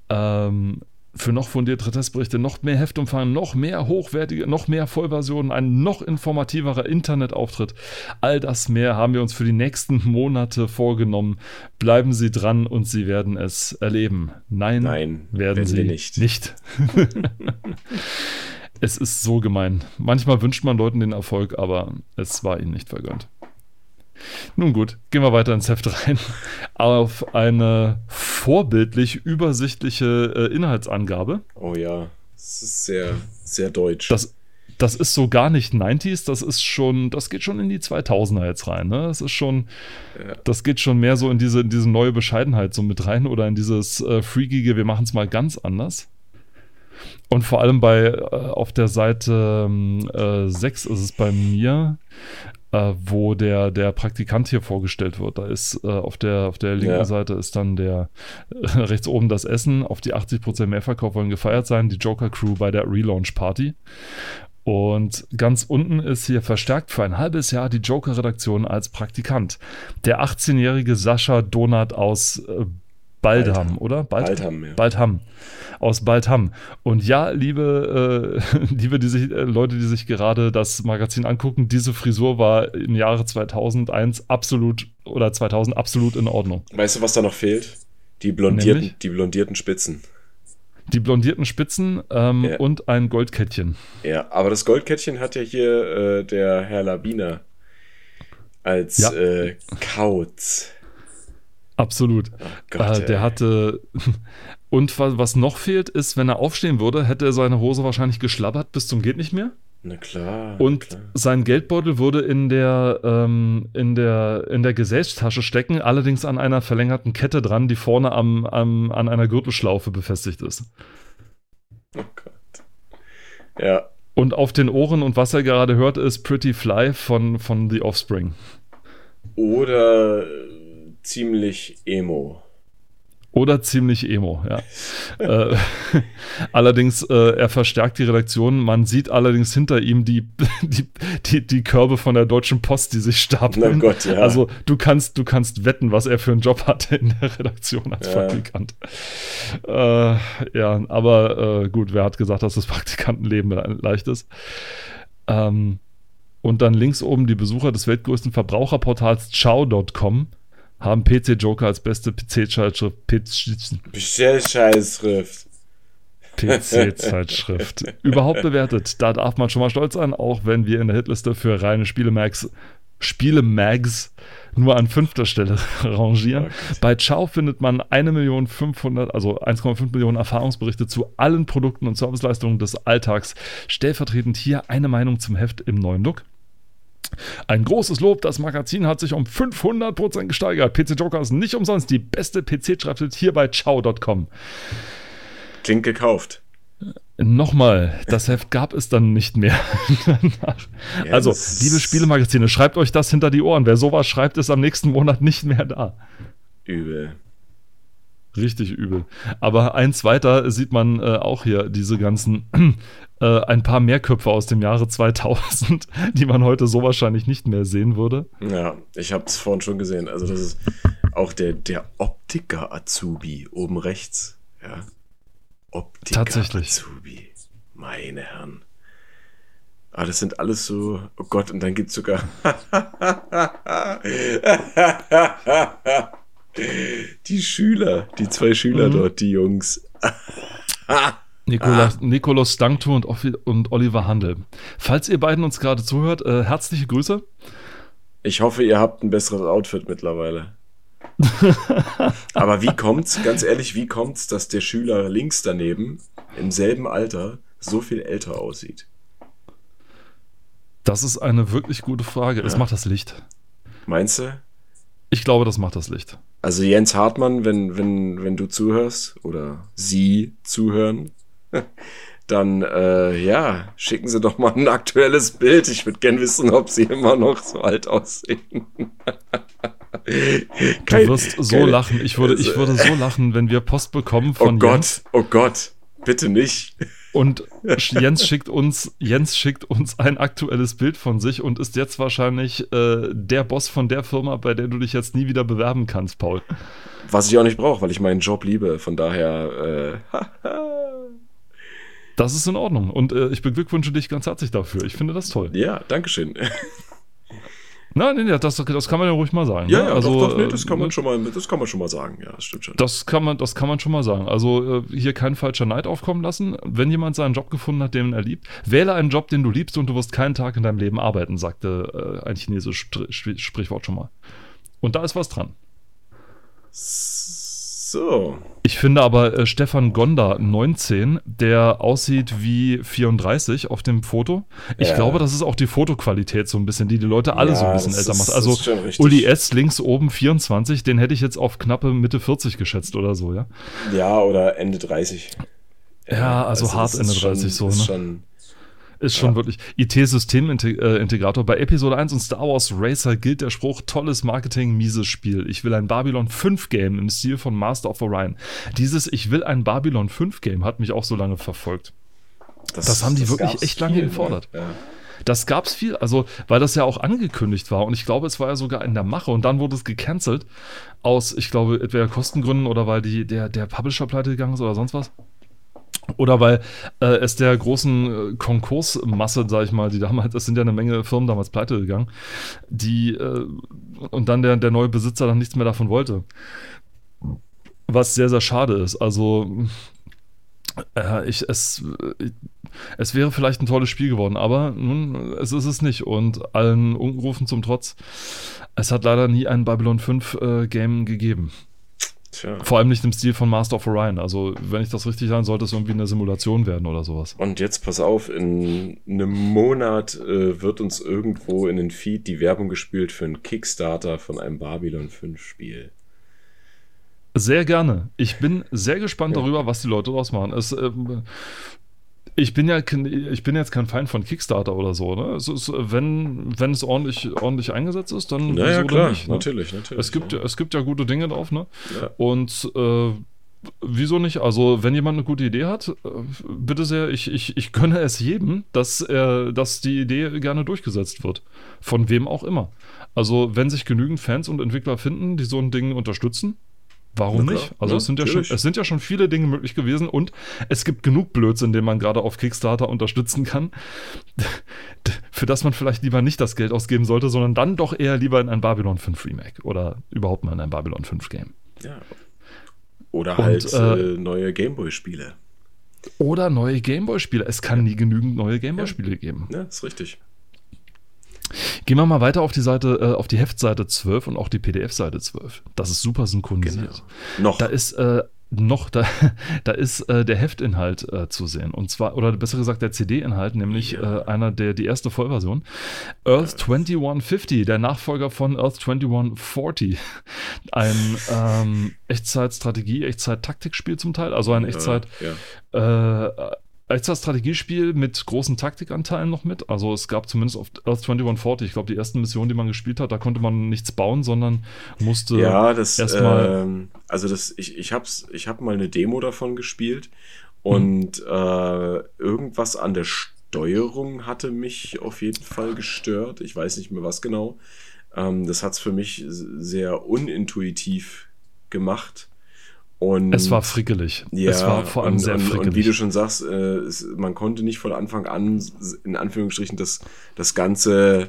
B: Ähm, für noch fundierte Testberichte, noch mehr Heftumfang, noch mehr hochwertige, noch mehr Vollversionen, ein noch informativerer Internetauftritt. All das mehr haben wir uns für die nächsten Monate vorgenommen. Bleiben Sie dran und Sie werden es erleben. Nein, Nein werden, werden Sie nicht. nicht. es ist so gemein. Manchmal wünscht man Leuten den Erfolg, aber es war ihnen nicht vergönnt. Nun gut, gehen wir weiter ins Heft rein. Auf eine vorbildlich übersichtliche äh, Inhaltsangabe.
C: Oh ja, das ist sehr, sehr deutsch.
B: Das, das ist so gar nicht 90s, das ist schon, das geht schon in die 2000er jetzt rein. Ne? Das ist schon, ja. das geht schon mehr so in diese, in diese neue Bescheidenheit so mit rein oder in dieses äh, freakige, wir machen es mal ganz anders. Und vor allem bei äh, auf der Seite äh, 6 ist es bei mir, äh, wo der, der Praktikant hier vorgestellt wird. Da ist äh, auf, der, auf der linken ja. Seite ist dann der äh, rechts oben das Essen. Auf die 80% Mehrverkauf wollen gefeiert sein. Die Joker Crew bei der Relaunch Party. Und ganz unten ist hier verstärkt für ein halbes Jahr die Joker-Redaktion als Praktikant. Der 18-jährige Sascha Donat aus äh, Baldham, oder?
C: Bald, Baldham, ja.
B: Baldham. Aus Baldham. Und ja, liebe, äh, liebe die sich, äh, Leute, die sich gerade das Magazin angucken, diese Frisur war im Jahre 2001 absolut oder 2000 absolut in Ordnung.
C: Weißt du, was da noch fehlt? Die blondierten, die blondierten Spitzen.
B: Die blondierten Spitzen ähm, ja. und ein Goldkettchen.
C: Ja, aber das Goldkettchen hat ja hier äh, der Herr Labiner als ja. äh, Kauz.
B: Absolut. Oh Gott, äh, der hatte. Und was noch fehlt, ist, wenn er aufstehen würde, hätte er seine Hose wahrscheinlich geschlabbert bis zum geht nicht mehr.
C: Na klar.
B: Und
C: klar.
B: sein Geldbeutel würde in der, ähm, in, der, in der Gesäßtasche stecken, allerdings an einer verlängerten Kette dran, die vorne am, am, an einer Gürtelschlaufe befestigt ist.
C: Oh Gott. Ja.
B: Und auf den Ohren und was er gerade hört, ist Pretty Fly von, von The Offspring.
C: Oder ziemlich emo.
B: Oder ziemlich emo, ja. äh, allerdings, äh, er verstärkt die Redaktion. Man sieht allerdings hinter ihm die, die, die, die Körbe von der Deutschen Post, die sich stapeln.
C: Na Gott, ja.
B: Also du kannst, du kannst wetten, was er für einen Job hatte in der Redaktion als ja. Praktikant. Äh, ja, aber äh, gut, wer hat gesagt, dass das Praktikantenleben leicht ist? Ähm, und dann links oben die Besucher des weltgrößten Verbraucherportals Chow.com haben PC Joker als beste PC-Zeitschrift.
C: PC-Zeitschrift.
B: PC-Zeitschrift. Überhaupt bewertet. Da darf man schon mal stolz sein, auch wenn wir in der Hitliste für reine Spielemags, Spielemags nur an fünfter Stelle rangieren. Okay. Bei Ciao findet man 1.500.000, also 1,5 Millionen Erfahrungsberichte zu allen Produkten und Serviceleistungen des Alltags. Stellvertretend hier eine Meinung zum Heft im neuen Look. Ein großes Lob, das Magazin hat sich um 500% gesteigert. PC Joker ist nicht umsonst die beste PC-Schreibschrift hier bei ciao.com.
C: Klingt gekauft.
B: Nochmal, das Heft gab es dann nicht mehr. also, liebe Spielemagazine, schreibt euch das hinter die Ohren. Wer sowas schreibt, ist am nächsten Monat nicht mehr da.
C: Übel.
B: Richtig übel. Aber eins weiter sieht man äh, auch hier diese ganzen, äh, ein paar mehr Köpfe aus dem Jahre 2000, die man heute so wahrscheinlich nicht mehr sehen würde.
C: Ja, ich habe es vorhin schon gesehen. Also das ist auch der, der Optiker-Azubi oben rechts. Ja. Optiker-Azubi. Meine Herren. Ah, das sind alles so. Oh Gott, und dann gibt's sogar. die Schüler, die zwei Schüler mhm. dort, die Jungs.
B: Nikola, ah. Nikolaus Dankto und, und, Oliver Handel. Falls ihr beiden uns gerade zuhört, äh, herzliche Grüße.
C: Ich hoffe, ihr habt ein besseres Outfit mittlerweile. Aber wie kommt's, ganz ehrlich, wie kommt's, dass der Schüler links daneben im selben Alter so viel älter aussieht?
B: Das ist eine wirklich gute Frage. Es macht das Licht.
C: Meinst du?
B: Ich glaube, das macht das Licht.
C: Also Jens Hartmann, wenn, wenn, wenn du zuhörst oder sie zuhören, dann äh, ja, schicken Sie doch mal ein aktuelles Bild. Ich würde gern wissen, ob Sie immer noch so alt aussehen.
B: Kein, du wirst so keine, lachen. Ich würde, ich würde so lachen, wenn wir Post bekommen von
C: Oh Gott, Jens. oh Gott, bitte nicht.
B: Und Jens schickt uns, Jens schickt uns ein aktuelles Bild von sich und ist jetzt wahrscheinlich äh, der Boss von der Firma, bei der du dich jetzt nie wieder bewerben kannst, Paul.
C: Was ich auch nicht brauche, weil ich meinen Job liebe. Von daher. Äh,
B: das ist in Ordnung. Und äh, ich beglückwünsche dich ganz herzlich dafür. Ich finde das toll.
C: Ja, Dankeschön.
B: Nein, nein, das, das kann man ja ruhig mal sagen.
C: Ja,
B: ne?
C: ja also, doch, doch, nee, das, kann man äh, schon mal, das kann man schon mal sagen. Ja, das stimmt schon.
B: Das kann man, das kann man schon mal sagen. Also äh, hier kein falscher Neid aufkommen lassen. Wenn jemand seinen Job gefunden hat, den er liebt, wähle einen Job, den du liebst und du wirst keinen Tag in deinem Leben arbeiten, sagte äh, ein chinesisches Sprichwort schon mal. Und da ist was dran.
C: So.
B: Ich finde aber äh, Stefan Gonda 19, der aussieht wie 34 auf dem Foto. Ich ja. glaube, das ist auch die Fotoqualität so ein bisschen, die die Leute alle ja, so ein bisschen älter ist, macht. Also Uli S. links oben 24, den hätte ich jetzt auf knappe Mitte 40 geschätzt oder so, ja?
C: Ja, oder Ende 30.
B: Ja, also, also hart Ende 30 schon, so. Ne? Schon ist schon ja. wirklich IT-Systemintegrator. Bei Episode 1 und Star Wars Racer gilt der Spruch: tolles Marketing, mieses Spiel. Ich will ein Babylon 5 Game im Stil von Master of Orion. Dieses Ich will ein Babylon 5 Game hat mich auch so lange verfolgt. Das, das haben die das wirklich echt lange viel, ne? gefordert. Ja. Das gab es viel, also weil das ja auch angekündigt war und ich glaube, es war ja sogar in der Mache und dann wurde es gecancelt aus, ich glaube, entweder Kostengründen oder weil die, der, der Publisher pleite gegangen ist oder sonst was. Oder weil äh, es der großen äh, Konkursmasse, sag ich mal, die damals, es sind ja eine Menge Firmen damals pleite gegangen, die äh, und dann der, der neue Besitzer dann nichts mehr davon wollte. Was sehr, sehr schade ist. Also, äh, ich, es, es wäre vielleicht ein tolles Spiel geworden, aber nun, es ist es nicht. Und allen Unrufen zum Trotz, es hat leider nie ein Babylon 5 äh, Game gegeben. Tja. Vor allem nicht im Stil von Master of Orion. Also, wenn ich das richtig sagen, sollte es irgendwie eine Simulation werden oder sowas.
C: Und jetzt pass auf, in einem Monat äh, wird uns irgendwo in den Feed die Werbung gespielt für einen Kickstarter von einem Babylon 5 Spiel.
B: Sehr gerne. Ich bin sehr gespannt ja. darüber, was die Leute daraus machen. Es, äh, ich bin ja ich bin jetzt kein Feind von Kickstarter oder so. Ne? Es ist, wenn, wenn es ordentlich, ordentlich eingesetzt ist, dann
C: naja, wieso klar, nicht. Ne? Natürlich, natürlich.
B: Es gibt, ja. es gibt ja gute Dinge drauf, ne? Ja. Und äh, wieso nicht? Also, wenn jemand eine gute Idee hat, äh, bitte sehr, ich, ich, ich gönne es jedem, dass, er, dass die Idee gerne durchgesetzt wird. Von wem auch immer. Also, wenn sich genügend Fans und Entwickler finden, die so ein Ding unterstützen, Warum nicht? Also ja, es, sind ja schon, es sind ja schon viele Dinge möglich gewesen und es gibt genug Blödsinn, den man gerade auf Kickstarter unterstützen kann, für das man vielleicht lieber nicht das Geld ausgeben sollte, sondern dann doch eher lieber in ein Babylon 5 Remake oder überhaupt mal in ein Babylon 5 Game.
C: Ja. Oder und, halt äh, äh, neue Gameboy-Spiele.
B: Oder neue Gameboy-Spiele. Es kann nie genügend neue Gameboy-Spiele
C: ja.
B: geben.
C: Ja, ist richtig.
B: Gehen wir mal weiter auf die Seite, äh, auf die Heftseite 12 und auch die PDF-Seite 12. Das ist super synchronisiert.
C: Genau. Noch.
B: Da ist äh, noch, da, da ist äh, der Heftinhalt äh, zu sehen. Und zwar, oder besser gesagt, der CD-Inhalt, nämlich ja. äh, einer der, die erste Vollversion. Earth 2150, der Nachfolger von Earth 2140. Ein ähm, Echtzeit-Strategie, Echtzeit-Taktikspiel zum Teil, also ein Echtzeit- ja, ja. Äh, Echtzeit-Strategiespiel mit großen Taktikanteilen noch mit. Also es gab zumindest auf Earth 2140, ich glaube, die ersten Missionen, die man gespielt hat, da konnte man nichts bauen, sondern musste
C: Ja, das,
B: erstmal.
C: ähm, also das, ich, ich hab's, ich hab mal eine Demo davon gespielt und äh, irgendwas an der Steuerung hatte mich auf jeden Fall gestört. Ich weiß nicht mehr was genau. Ähm, das hat's für mich sehr unintuitiv gemacht. Und
B: es war frickelig.
C: ja,
B: es war vor allem
C: und,
B: sehr frickelig.
C: und wie du schon sagst, äh, es, man konnte nicht von Anfang an, in Anführungsstrichen, das, das ganze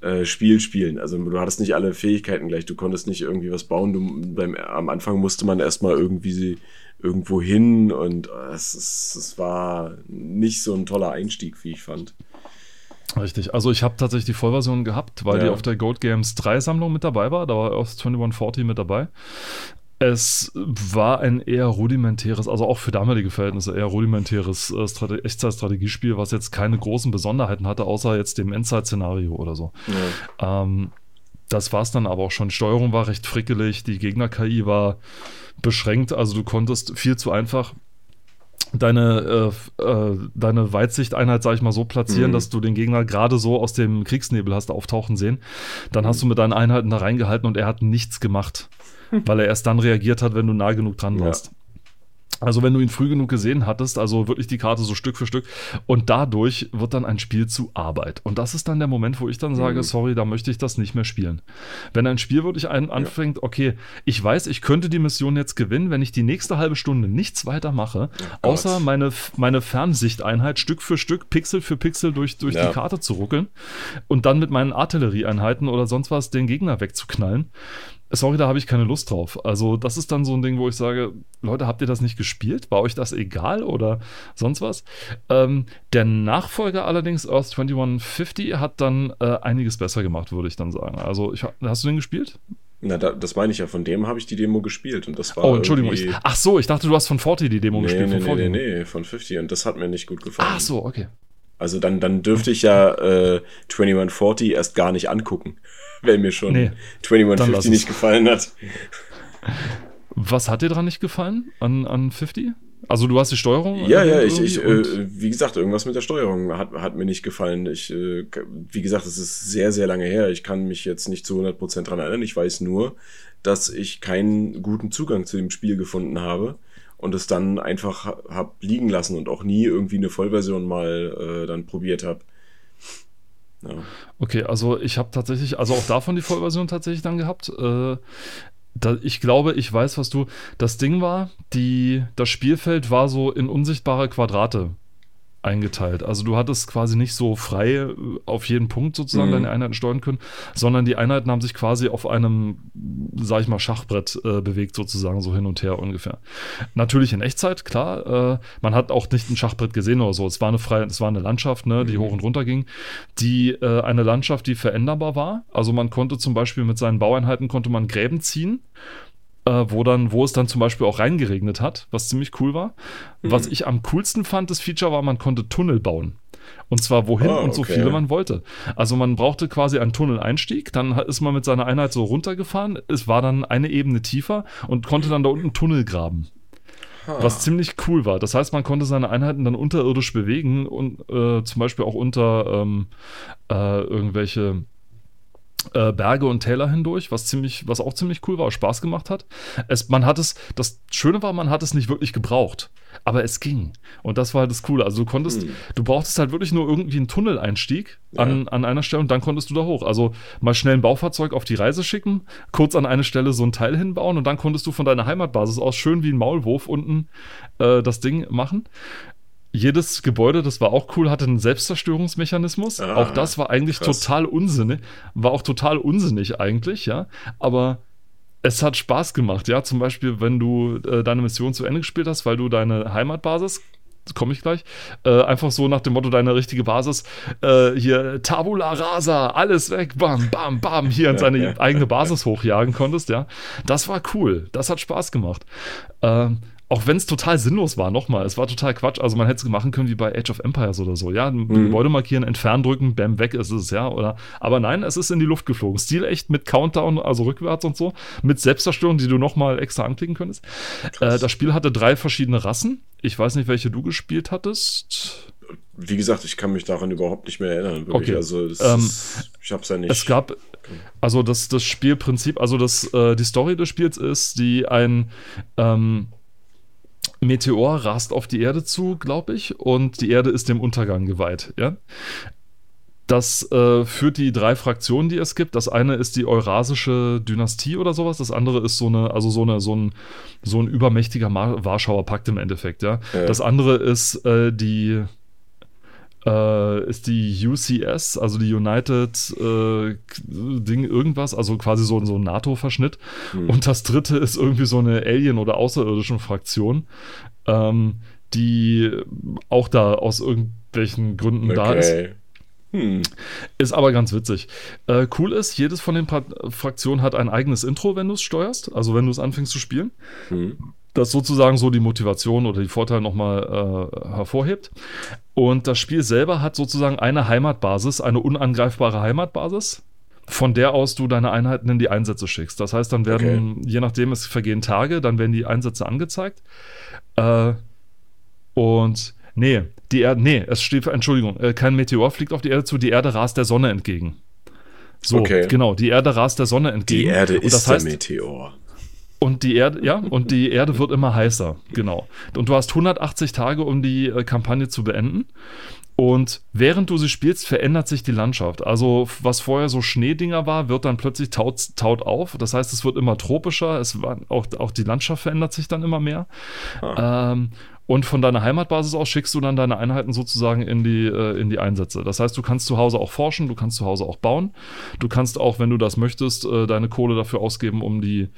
C: äh, Spiel spielen. Also du hattest nicht alle Fähigkeiten gleich, du konntest nicht irgendwie was bauen. Du, beim, am Anfang musste man erstmal irgendwie irgendwo hin und äh, es, es, es war nicht so ein toller Einstieg, wie ich fand.
B: Richtig, also ich habe tatsächlich die Vollversion gehabt, weil
C: Ja.
B: die auf der Gold Games 3 Sammlung mit dabei war. Da war Earth 2140 mit dabei. Es war ein eher rudimentäres, also auch für damalige Verhältnisse eher rudimentäres äh, Strate Echtzeitstrategiespiel, was jetzt keine großen Besonderheiten hatte, außer jetzt dem Endzeit-Szenario oder so.
C: Ja.
B: Ähm, das war es dann aber auch schon. Die Steuerung war recht frickelig, die Gegner-KI war beschränkt, also du konntest viel zu einfach deine, äh, äh, deine Weitsichteinheit, sag ich mal, so platzieren,
C: Mhm.
B: dass du den Gegner gerade so aus dem Kriegsnebel hast auftauchen sehen. Dann hast du mit deinen Einheiten da reingehalten und er hat nichts gemacht, weil er erst dann reagiert hat, wenn du nah genug dran
C: Ja.
B: warst. Also wenn du ihn früh genug gesehen hattest, also wirklich die Karte so Stück für Stück und dadurch wird dann ein Spiel zu Arbeit. Und das ist dann der Moment, wo ich dann sage,
C: Mhm.
B: sorry, da möchte ich das nicht mehr spielen. Wenn ein Spiel wirklich ein, anfängt, okay, ich weiß, ich könnte die Mission jetzt gewinnen, wenn ich die nächste halbe Stunde nichts weiter mache,
C: Oh
B: außer meine, meine Fernsichteinheit Stück für Stück, Pixel für Pixel durch, durch
C: Ja.
B: die Karte zu ruckeln und dann mit meinen Artillerieeinheiten oder sonst was den Gegner wegzuknallen. Sorry, da habe ich keine Lust drauf. Also, das ist dann so ein Ding, wo ich sage, Leute, habt ihr das nicht gespielt? War euch das egal oder sonst was? Ähm, der Nachfolger allerdings, Earth 2150, hat dann äh, einiges besser gemacht, würde ich dann sagen. Also, ich, hast du den gespielt?
C: Na, da, das meine ich ja, von dem habe ich die Demo gespielt und das war.
B: Oh, Entschuldigung. Ich, ach so, ich dachte, du hast von 40 die Demo
C: Nee,
B: gespielt.
C: nee,
B: von
C: nee,
B: 40.
C: nee, nee, von 50 und das hat mir nicht gut gefallen.
B: Ach so, okay.
C: Also dann, dann dürfte ich ja äh, 2140 erst gar nicht angucken, wenn mir schon
B: Nee, dann lass
C: 2150
B: es.
C: nicht gefallen hat.
B: Was hat dir dran nicht gefallen an, an 50? Also, du hast die Steuerung?
C: Ja, ja, ich, ich äh, wie gesagt, irgendwas mit der Steuerung hat, hat mir nicht gefallen. Ich, äh, wie gesagt, es ist sehr, sehr lange her. Ich kann mich jetzt nicht zu 100% dran erinnern. Ich weiß nur, dass ich keinen guten Zugang zu dem Spiel gefunden habe und es dann einfach ha- hab liegen lassen und auch nie irgendwie eine Vollversion mal äh, dann probiert habe. Ja.
B: Okay, also ich habe tatsächlich, also auch davon die Vollversion tatsächlich dann gehabt. Äh, da, ich glaube, ich weiß, was du. Das Ding war, die, das Spielfeld war so in unsichtbare Quadrate eingeteilt. Also du hattest quasi nicht so frei äh, auf jeden Punkt sozusagen
C: Mhm.
B: deine Einheiten steuern können, sondern die Einheiten haben sich quasi auf einem, sag ich mal, Schachbrett äh, bewegt sozusagen, so hin und her ungefähr. Natürlich in Echtzeit, klar. Äh, man hat auch nicht ein Schachbrett gesehen oder so. Es war eine freie, es war eine Landschaft, ne, die
C: Mhm.
B: hoch und runter ging. Die äh, eine Landschaft, die veränderbar war. Also man konnte zum Beispiel mit seinen Baueinheiten konnte man Gräben ziehen. Äh, wo dann, wo es dann zum Beispiel auch reingeregnet hat, was ziemlich cool war. Was ich am coolsten fand, das Feature war, man konnte Tunnel bauen. Und zwar wohin
C: Ah,
B: und so
C: okay.
B: viele man wollte. Also man brauchte quasi einen Tunneleinstieg, dann ist man mit seiner Einheit so runtergefahren, es war dann eine Ebene tiefer und konnte dann da unten Tunnel graben. Was ziemlich cool war. Das heißt, man konnte seine Einheiten dann unterirdisch bewegen und äh, zum Beispiel auch unter ähm, äh, irgendwelche Berge und Täler hindurch, was ziemlich, was auch ziemlich cool war, Spaß gemacht hat. Es, man hat es, das Schöne war, man hat es nicht wirklich gebraucht, aber es ging. Und das war halt das Coole. Also du konntest,
C: Hm.
B: du brauchtest halt wirklich nur irgendwie einen Tunneleinstieg an, an einer Stelle und dann konntest du da hoch. Also mal schnell ein Baufahrzeug auf die Reise schicken, kurz an eine Stelle so ein Teil hinbauen und dann konntest du von deiner Heimatbasis aus schön wie ein Maulwurf unten äh, das Ding machen. Jedes Gebäude, das war auch cool, hatte einen Selbstzerstörungsmechanismus.
C: Ah,
B: auch das war eigentlich
C: krass.
B: total unsinnig, war auch total unsinnig eigentlich, ja. Aber es hat Spaß gemacht, ja. Zum Beispiel, wenn du äh, deine Mission zu Ende gespielt hast, weil du deine Heimatbasis, komme ich gleich, äh, einfach so nach dem Motto, deine richtige Basis, äh, hier Tabula Rasa, alles weg, bam, bam, bam, hier in seine eigene Basis hochjagen konntest, ja. Das war cool, das hat Spaß gemacht. Ähm, auch wenn es total sinnlos war, nochmal, es war total Quatsch. Also man hätte es machen können wie bei Age of Empires oder so, ja. Mhm. Gebäude markieren, entfernen drücken, bam, weg ist es, ja. Oder, aber nein, es ist in die Luft geflogen. Stil echt mit Countdown, also rückwärts und so, mit Selbstzerstörung, die du nochmal extra anklicken könntest. Äh, das Spiel hatte drei verschiedene Rassen. Ich weiß nicht, welche du gespielt hattest.
C: Wie gesagt, ich kann mich daran überhaupt nicht mehr erinnern. Wirklich.
B: Okay.
C: Also das
B: Ähm,
C: ist, ich hab's ja nicht.
B: Es gab, also das, das Spielprinzip, also das, äh, die Story des Spiels ist, die ein ähm, Meteor rast auf die Erde zu, glaube ich, und die Erde ist dem Untergang geweiht, ja. Das äh, führt die drei Fraktionen, die es gibt. Das eine ist die Eurasische Dynastie oder sowas. Das andere ist so eine, also so eine, so ein, so ein übermächtiger Mar Warschauer Pakt im Endeffekt, ja.
C: Ja.
B: Das andere ist äh, die äh, ist die UCS, also die United äh, Ding irgendwas, also quasi so, so ein NATO-Verschnitt.
C: Hm.
B: Und das dritte ist irgendwie so eine Alien- oder außerirdischen Fraktion, ähm, die auch da aus irgendwelchen Gründen da ist.
C: okay. Hm.
B: Ist aber ganz witzig. Äh, cool ist, jedes von den pa Fraktionen hat ein eigenes Intro, wenn du es steuerst, also wenn du es anfängst zu spielen.
C: Hm.
B: Das sozusagen so die Motivation oder die Vorteile nochmal äh, hervorhebt. Und das Spiel selber hat sozusagen eine Heimatbasis, eine unangreifbare Heimatbasis, von der aus du deine Einheiten in die Einsätze schickst. Das heißt, dann werden, je nachdem, es vergehen Tage, dann werden die Einsätze angezeigt. Äh, und nee, die Erde, nee, es steht, Entschuldigung, äh, kein Meteor fliegt auf die Erde zu, die Erde rast der Sonne entgegen. So,
C: Okay.
B: genau, die Erde rast der Sonne entgegen.
C: Die Erde ist
B: das heißt,
C: der Meteor.
B: Und die Erde, ja, und die Erde wird immer heißer, genau. Und du hast 180 Tage, um die äh, Kampagne zu beenden. Und während du sie spielst, verändert sich die Landschaft. Also, was vorher so Schneedinger war, wird dann plötzlich taut, taut auf. Das heißt, es wird immer tropischer. Es war, auch, auch die Landschaft verändert sich dann immer mehr. Ähm, und von deiner Heimatbasis aus schickst du dann deine Einheiten sozusagen in die, äh, in die Einsätze. Das heißt, du kannst zu Hause auch forschen, du kannst zu Hause auch bauen. Du kannst auch, wenn du das möchtest, äh, deine Kohle dafür ausgeben, um die,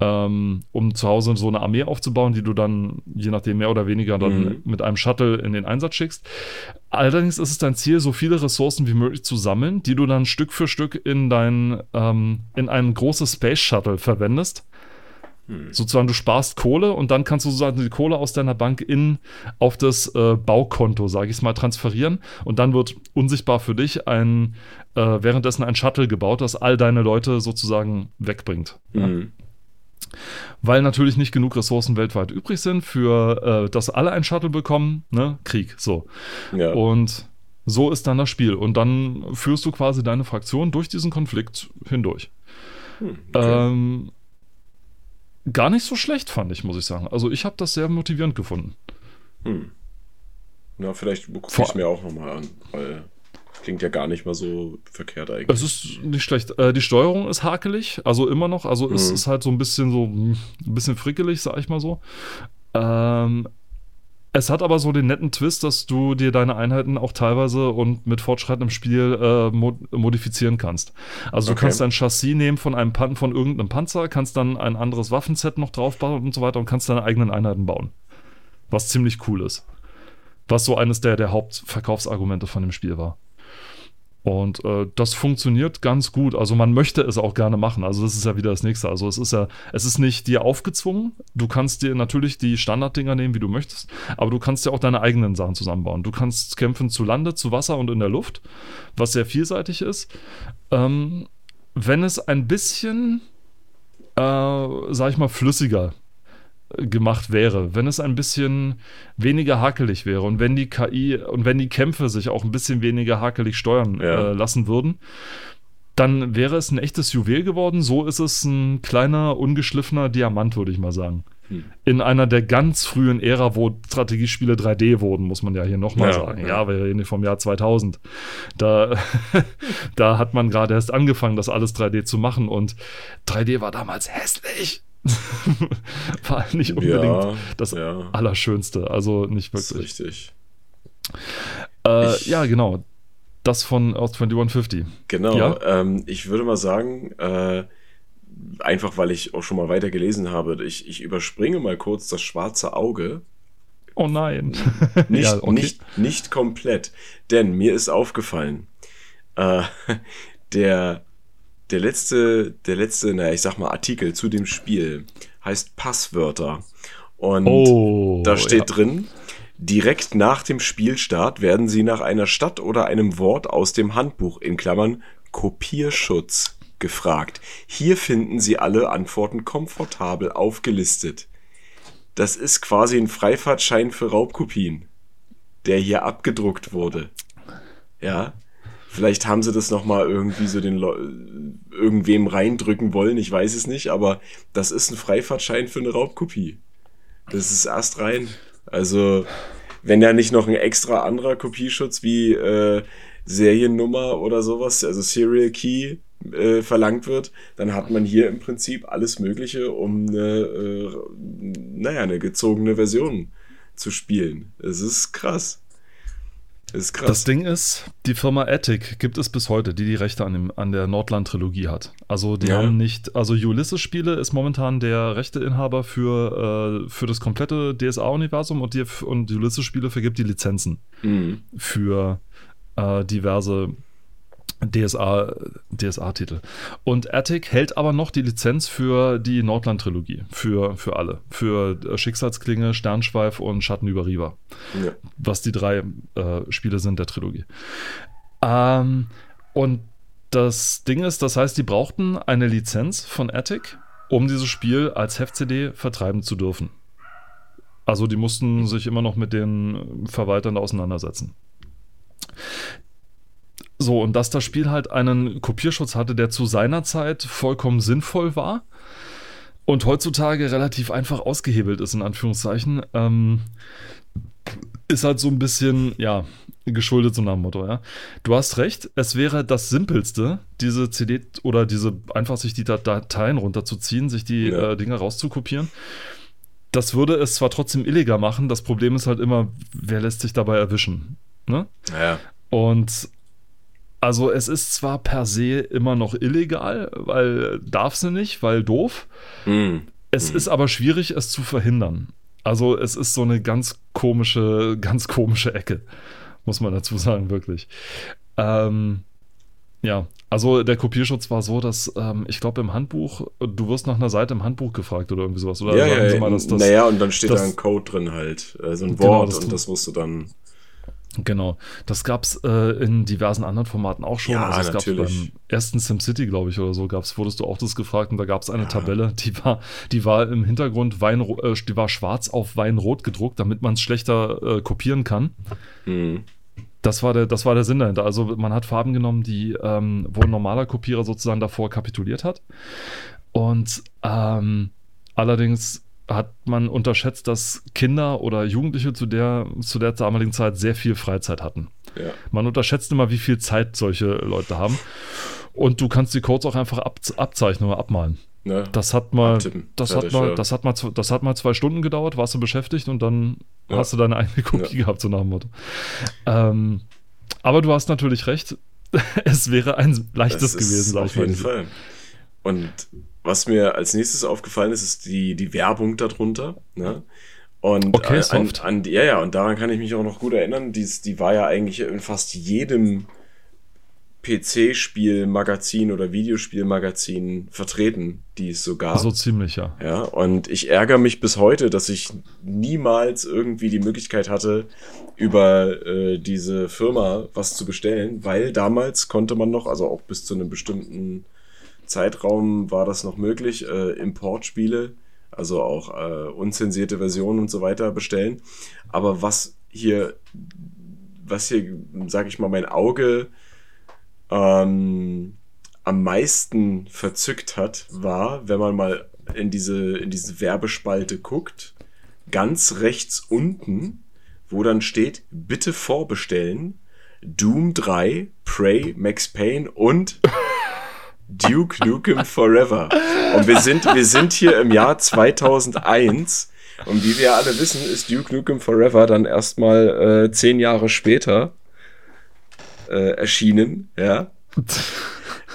B: ähm, um zu Hause so eine Armee aufzubauen, die du dann, je nachdem mehr oder weniger, dann
C: Mhm.
B: mit einem Shuttle in den Einsatz schickst. Allerdings ist es dein Ziel, so viele Ressourcen wie möglich zu sammeln, die du dann Stück für Stück in dein, ähm, in ein großes Space Shuttle verwendest. Sozusagen, du sparst Kohle und dann kannst du sozusagen die Kohle aus deiner Bank in auf das äh, Baukonto, sage ich es mal, transferieren und dann wird unsichtbar für dich ein äh, währenddessen ein Shuttle gebaut, das all deine Leute sozusagen wegbringt. Ja?
C: Mhm.
B: Weil natürlich nicht genug Ressourcen weltweit übrig sind, für äh, dass alle ein Shuttle bekommen, ne? Krieg, so.
C: Ja.
B: Und so ist dann das Spiel. Und dann führst du quasi deine Fraktion durch diesen Konflikt hindurch.
C: Hm, okay.
B: Ähm, gar nicht so schlecht, fand ich, muss ich sagen. Also ich habe das sehr motivierend gefunden.
C: Hm. Na, vielleicht gucke ich es mir auch nochmal an, weil klingt ja gar nicht mal so verkehrt eigentlich.
B: Es ist nicht schlecht. Äh, die Steuerung ist hakelig, also immer noch. Also es
C: Mhm.
B: ist halt so ein bisschen so, hm, ein bisschen frickelig, sag ich mal so. Ähm, es hat aber so den netten Twist, dass du dir deine Einheiten auch teilweise und mit fortschreitendem Spiel äh, mo modifizieren kannst. Also du
C: Okay.
B: kannst ein Chassis nehmen von einem Pan von irgendeinem Panzer, kannst dann ein anderes Waffenset noch draufbauen und so weiter und kannst deine eigenen Einheiten bauen. Was ziemlich cool ist. Was so eines der, der Hauptverkaufsargumente von dem Spiel war. Und äh, das funktioniert ganz gut. Also man möchte es auch gerne machen. Also das ist ja wieder das nächste. Also es ist ja, es ist nicht dir aufgezwungen. Du kannst dir natürlich die Standarddinger nehmen, wie du möchtest, aber du kannst ja auch deine eigenen Sachen zusammenbauen. Du kannst kämpfen zu Lande, zu Wasser und in der Luft, was sehr vielseitig ist. Ähm, wenn es ein bisschen, äh, sag ich mal, flüssiger gemacht wäre, wenn es ein bisschen weniger hakelig wäre und wenn die KI und wenn die Kämpfe sich auch ein bisschen weniger hakelig steuern
C: Ja.
B: äh, lassen würden, dann wäre es ein echtes Juwel geworden. So ist es ein kleiner, ungeschliffener Diamant, würde ich mal sagen.
C: Hm.
B: In einer der ganz frühen Ära, wo Strategiespiele 3D wurden, muss man ja hier nochmal
C: Ja,
B: sagen.
C: ja.
B: Ja, wir reden hier vom Jahr 2000. Da, da hat man gerade erst angefangen, das alles 3D zu machen und 3D war damals hässlich. war nicht unbedingt
C: ja,
B: das
C: ja,
B: Allerschönste. Also nicht
C: das ist
B: wirklich.
C: richtig.
B: Äh,
C: Ich-
B: ja, genau. Das von aus 2150.
C: Genau.
B: Ja?
C: Ähm, ich würde mal sagen, äh, einfach weil ich auch schon mal weiter gelesen habe, ich, ich überspringe mal kurz das schwarze Auge.
B: Oh nein.
C: Nicht,
B: ja, okay.
C: nicht, nicht komplett. Denn mir ist aufgefallen, äh, der, der letzte, der letzte, naja, ich sag mal, Artikel zu dem Spiel heißt Passwörter. Und
B: Oh,
C: da steht
B: ja.
C: drin, direkt nach dem Spielstart werden Sie nach einer Stadt oder einem Wort aus dem Handbuch in Klammern Kopierschutz gefragt. Hier finden Sie alle Antworten komfortabel aufgelistet. Das ist quasi ein Freifahrtschein für Raubkopien, der hier abgedruckt wurde. Ja. Vielleicht haben sie das nochmal irgendwie so den Leu irgendwem reindrücken wollen, ich weiß es nicht, aber das ist ein Freifahrtschein für eine Raubkopie. Das ist erst rein. Also, wenn da nicht noch ein extra anderer Kopieschutz wie äh, Seriennummer oder sowas, also Serial Key, äh, verlangt wird, dann hat man hier im Prinzip alles Mögliche, um eine, äh, naja, eine gezogene Version zu spielen. Es ist krass. Es ist krass.
B: Das Ding ist, die Firma Attic gibt es bis heute, die die Rechte an, dem, an der Nordland-Trilogie hat. Also die
C: Ja.
B: haben nicht, also Ulysses-Spiele ist momentan der Rechteinhaber für, äh, für das komplette DSA-Universum und die, und Ulysses-Spiele vergibt die Lizenzen
C: Mhm.
B: für äh, diverse DSA, DSA-Titel. Und Attic hält aber noch die Lizenz für die Nordland-Trilogie, für, für alle. Für äh, Schicksalsklinge, Sternschweif und Schatten über Riva
C: Ja.
B: was die drei äh, Spiele sind der Trilogie. Ähm, und das Ding ist, das heißt, die brauchten eine Lizenz von Attic, um dieses Spiel als Heft-CD vertreiben zu dürfen. Also die mussten sich immer noch mit den Verwaltern auseinandersetzen. So, und dass das Spiel halt einen Kopierschutz hatte, der zu seiner Zeit vollkommen sinnvoll war und heutzutage relativ einfach ausgehebelt ist, in Anführungszeichen, ähm, ist halt so ein bisschen, ja, geschuldet so nach dem Motto, ja. Du hast recht, es wäre das Simpelste, diese CD oder diese, einfach sich die Dat- Dateien runterzuziehen, sich die
C: Ja.
B: äh, Dinge rauszukopieren. Das würde es zwar trotzdem illegal machen, das Problem ist halt immer, wer lässt sich dabei erwischen, ne?
C: Ja.
B: Und also es ist zwar per se immer noch illegal, weil darf sie nicht, weil doof.
C: Mhm.
B: Es ist aber schwierig, es zu verhindern. Also es ist so eine ganz komische, ganz komische Ecke, muss man dazu sagen, wirklich. Ähm, ja, also der Kopierschutz war so, dass ähm, ich glaube im Handbuch, du wirst nach einer Seite im Handbuch gefragt oder irgendwie sowas. Oder
C: ja, ja,
B: mal, dass das,
C: naja, und dann steht
B: das-
C: da ein Code drin halt, äh, so ein
B: Genau,
C: Wort
B: das-
C: und das musst du dann.
B: Genau, das gab es äh, in diversen anderen Formaten auch schon.
C: Ja,
B: also es
C: natürlich.
B: gab's beim ersten SimCity, glaube ich, oder so, gab's, wurdest du auch das gefragt und da gab es eine
C: Ja.
B: Tabelle, die war, die war im Hintergrund Wein, äh, die war schwarz auf Weinrot gedruckt, damit man es schlechter äh, kopieren kann.
C: Mhm.
B: Das war, der, das war der Sinn dahinter. Also man hat Farben genommen, die, ähm, wo ein normaler Kopierer sozusagen davor kapituliert hat. Und ähm, allerdings hat man unterschätzt, dass Kinder oder Jugendliche zu der, zu der damaligen Zeit sehr viel Freizeit hatten.
C: Ja.
B: Man unterschätzt immer, wie viel Zeit solche Leute haben. Und du kannst die Codes auch einfach ab, abzeichnen oder abmalen.
C: Ne?
B: Das hat mal,
C: Abtippen.
B: das
C: Fertig,
B: hat mal,
C: ja.
B: das hat mal, das hat mal zwei Stunden gedauert, warst du beschäftigt und dann
C: Ja.
B: hast du deine eigene Kopie gehabt, so nach dem Motto. Ähm, aber du hast natürlich recht. es wäre ein leichtes gewesen, sag
C: auf
B: ich mal.
C: jeden Fall. Und was mir als nächstes aufgefallen ist, ist die, die Werbung darunter. Ne? Und
B: Okay,
C: äh, an, an, ja, ja, und daran kann ich mich auch noch gut erinnern. Dies, die war ja eigentlich in fast jedem PC-Spiel-Magazin oder Videospiel-Magazin vertreten, die es so gab.
B: So ziemlich, ja.
C: Ja, und ich ärgere mich bis heute, dass ich niemals irgendwie die Möglichkeit hatte, über äh, diese Firma was zu bestellen, weil damals konnte man noch, also auch bis zu einem bestimmten Zeitraum war das noch möglich, äh, Importspiele, also auch äh, unzensierte Versionen und so weiter bestellen. Aber was hier, was hier, sag ich mal, mein Auge ähm, am meisten verzückt hat, war, wenn man mal in diese, in diese Werbespalte guckt, ganz rechts unten, wo dann steht, bitte vorbestellen, Doom 3, Prey, Max Payne und Duke Nukem Forever. Und wir sind, wir sind hier im Jahr 2001 und wie wir alle wissen, ist Duke Nukem Forever dann erstmal äh, zehn Jahre später äh, erschienen, ja.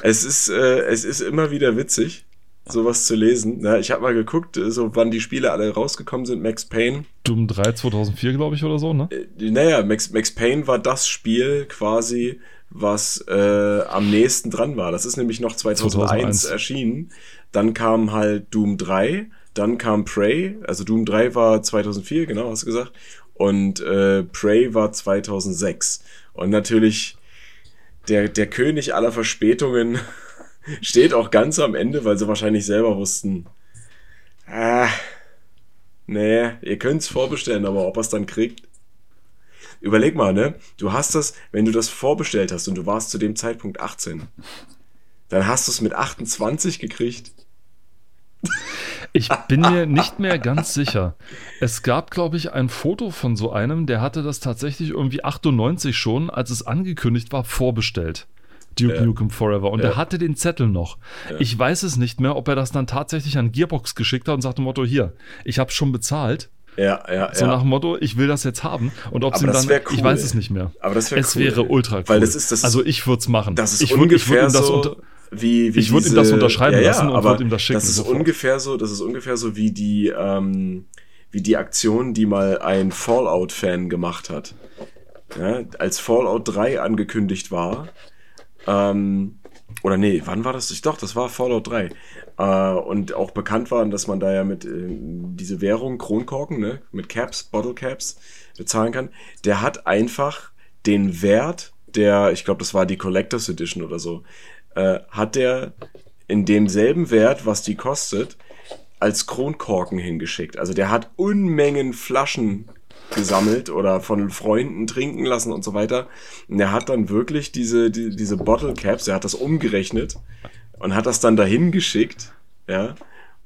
C: Es ist, äh, es ist immer wieder witzig, sowas zu lesen. Ja, ich habe mal geguckt, äh, so wann die Spiele alle rausgekommen sind. Max Payne.
B: Doom 3 2004, glaube ich, oder so, ne?
C: Äh, naja, Max, Max Payne war das Spiel quasi, was äh, am nächsten dran war. Das ist nämlich noch 2001,
B: 2001.
C: erschienen. Dann kam halt Doom 3. dann kam Prey, also Doom 3 war 2004, genau, hast du gesagt. Und äh, Prey war 2006. Und natürlich der, der König aller Verspätungen steht auch ganz am Ende, weil sie wahrscheinlich selber wussten, ah, nee, ihr könnt es vorbestellen, aber ob er es dann kriegt. Überleg mal, ne? Du hast das, wenn du das vorbestellt hast und du warst zu dem Zeitpunkt 18, dann hast du es mit 28 gekriegt.
B: Ich bin mir nicht mehr ganz sicher. Es gab, glaube ich, ein Foto von so einem, der hatte das tatsächlich irgendwie 98 schon, als es angekündigt war, vorbestellt. Duke ja. Nukem Forever. Und ja. er hatte den Zettel noch. Ja. Ich weiß es nicht mehr, ob er das dann tatsächlich an Gearbox geschickt hat und sagte Motto, hier, ich habe schon bezahlt.
C: Ja, ja,
B: so
C: ja.
B: nach dem Motto, ich will das jetzt haben. Und ob sie dann,
C: cool,
B: ich weiß es nicht mehr.
C: Aber das wäre
B: Es wäre ultra cool.
C: Weil das ist, das
B: also ich würde es machen.
C: Das ist
B: ich
C: würd, ungefähr
B: ich würd
C: so, unter, wie, wie
B: ich würde ihm das unterschreiben
C: ja, ja,
B: lassen und würde ihm das schicken.
C: Das ist sofort. ungefähr so, das ist ungefähr so wie die, ähm, wie die Aktion, die mal ein Fallout-Fan gemacht hat. Ja, als Fallout 3 angekündigt war, ähm, oder nee, wann war das? Ich doch, das war Fallout 3. Äh, und auch bekannt war, dass man da ja mit äh, diese Währung, Kronkorken, ne, mit Caps, Bottle Caps bezahlen kann. Der hat einfach den Wert der, ich glaube, das war die Collectors Edition oder so, äh, hat der in demselben Wert, was die kostet, als Kronkorken hingeschickt. Also der hat Unmengen Flaschen gesammelt oder von Freunden trinken lassen und so weiter. Und er hat dann wirklich diese, die, diese Bottle Caps, er hat das umgerechnet und hat das dann dahin geschickt, ja.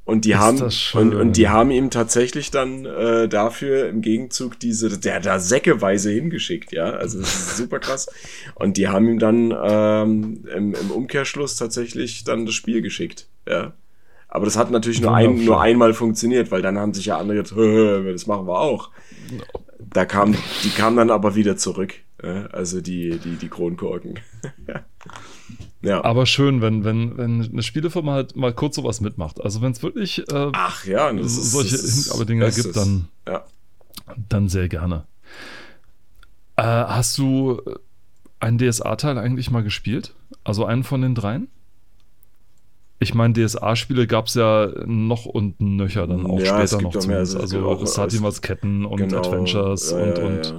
C: Und die haben und, und die haben ihm tatsächlich dann äh, dafür im Gegenzug diese, der hat da säckeweise hingeschickt, ja. Also das ist super krass. Und die haben ihm dann ähm, im, im Umkehrschluss tatsächlich dann das Spiel geschickt, ja. Aber das hat natürlich nur, ein, nur einmal funktioniert, weil dann haben sich ja andere jetzt, das machen wir auch. Da kam, die kamen dann aber wieder zurück. Also die, die, die Kronkorken.
B: ja. Aber schön, wenn, wenn, wenn eine Spielefirma halt mal kurz sowas mitmacht. Also wenn es wirklich
C: äh, Ach, ja, das
B: solche Dinger gibt, dann,
C: ja.
B: dann sehr gerne. Äh, hast du einen DSA-Teil eigentlich mal gespielt? Also einen von den dreien? Ich meine, DSA-Spiele gab es ja noch und nöcher dann auch ja, später noch zumindest. Mehr, also, also Satimas Ketten und genau, Adventures und, und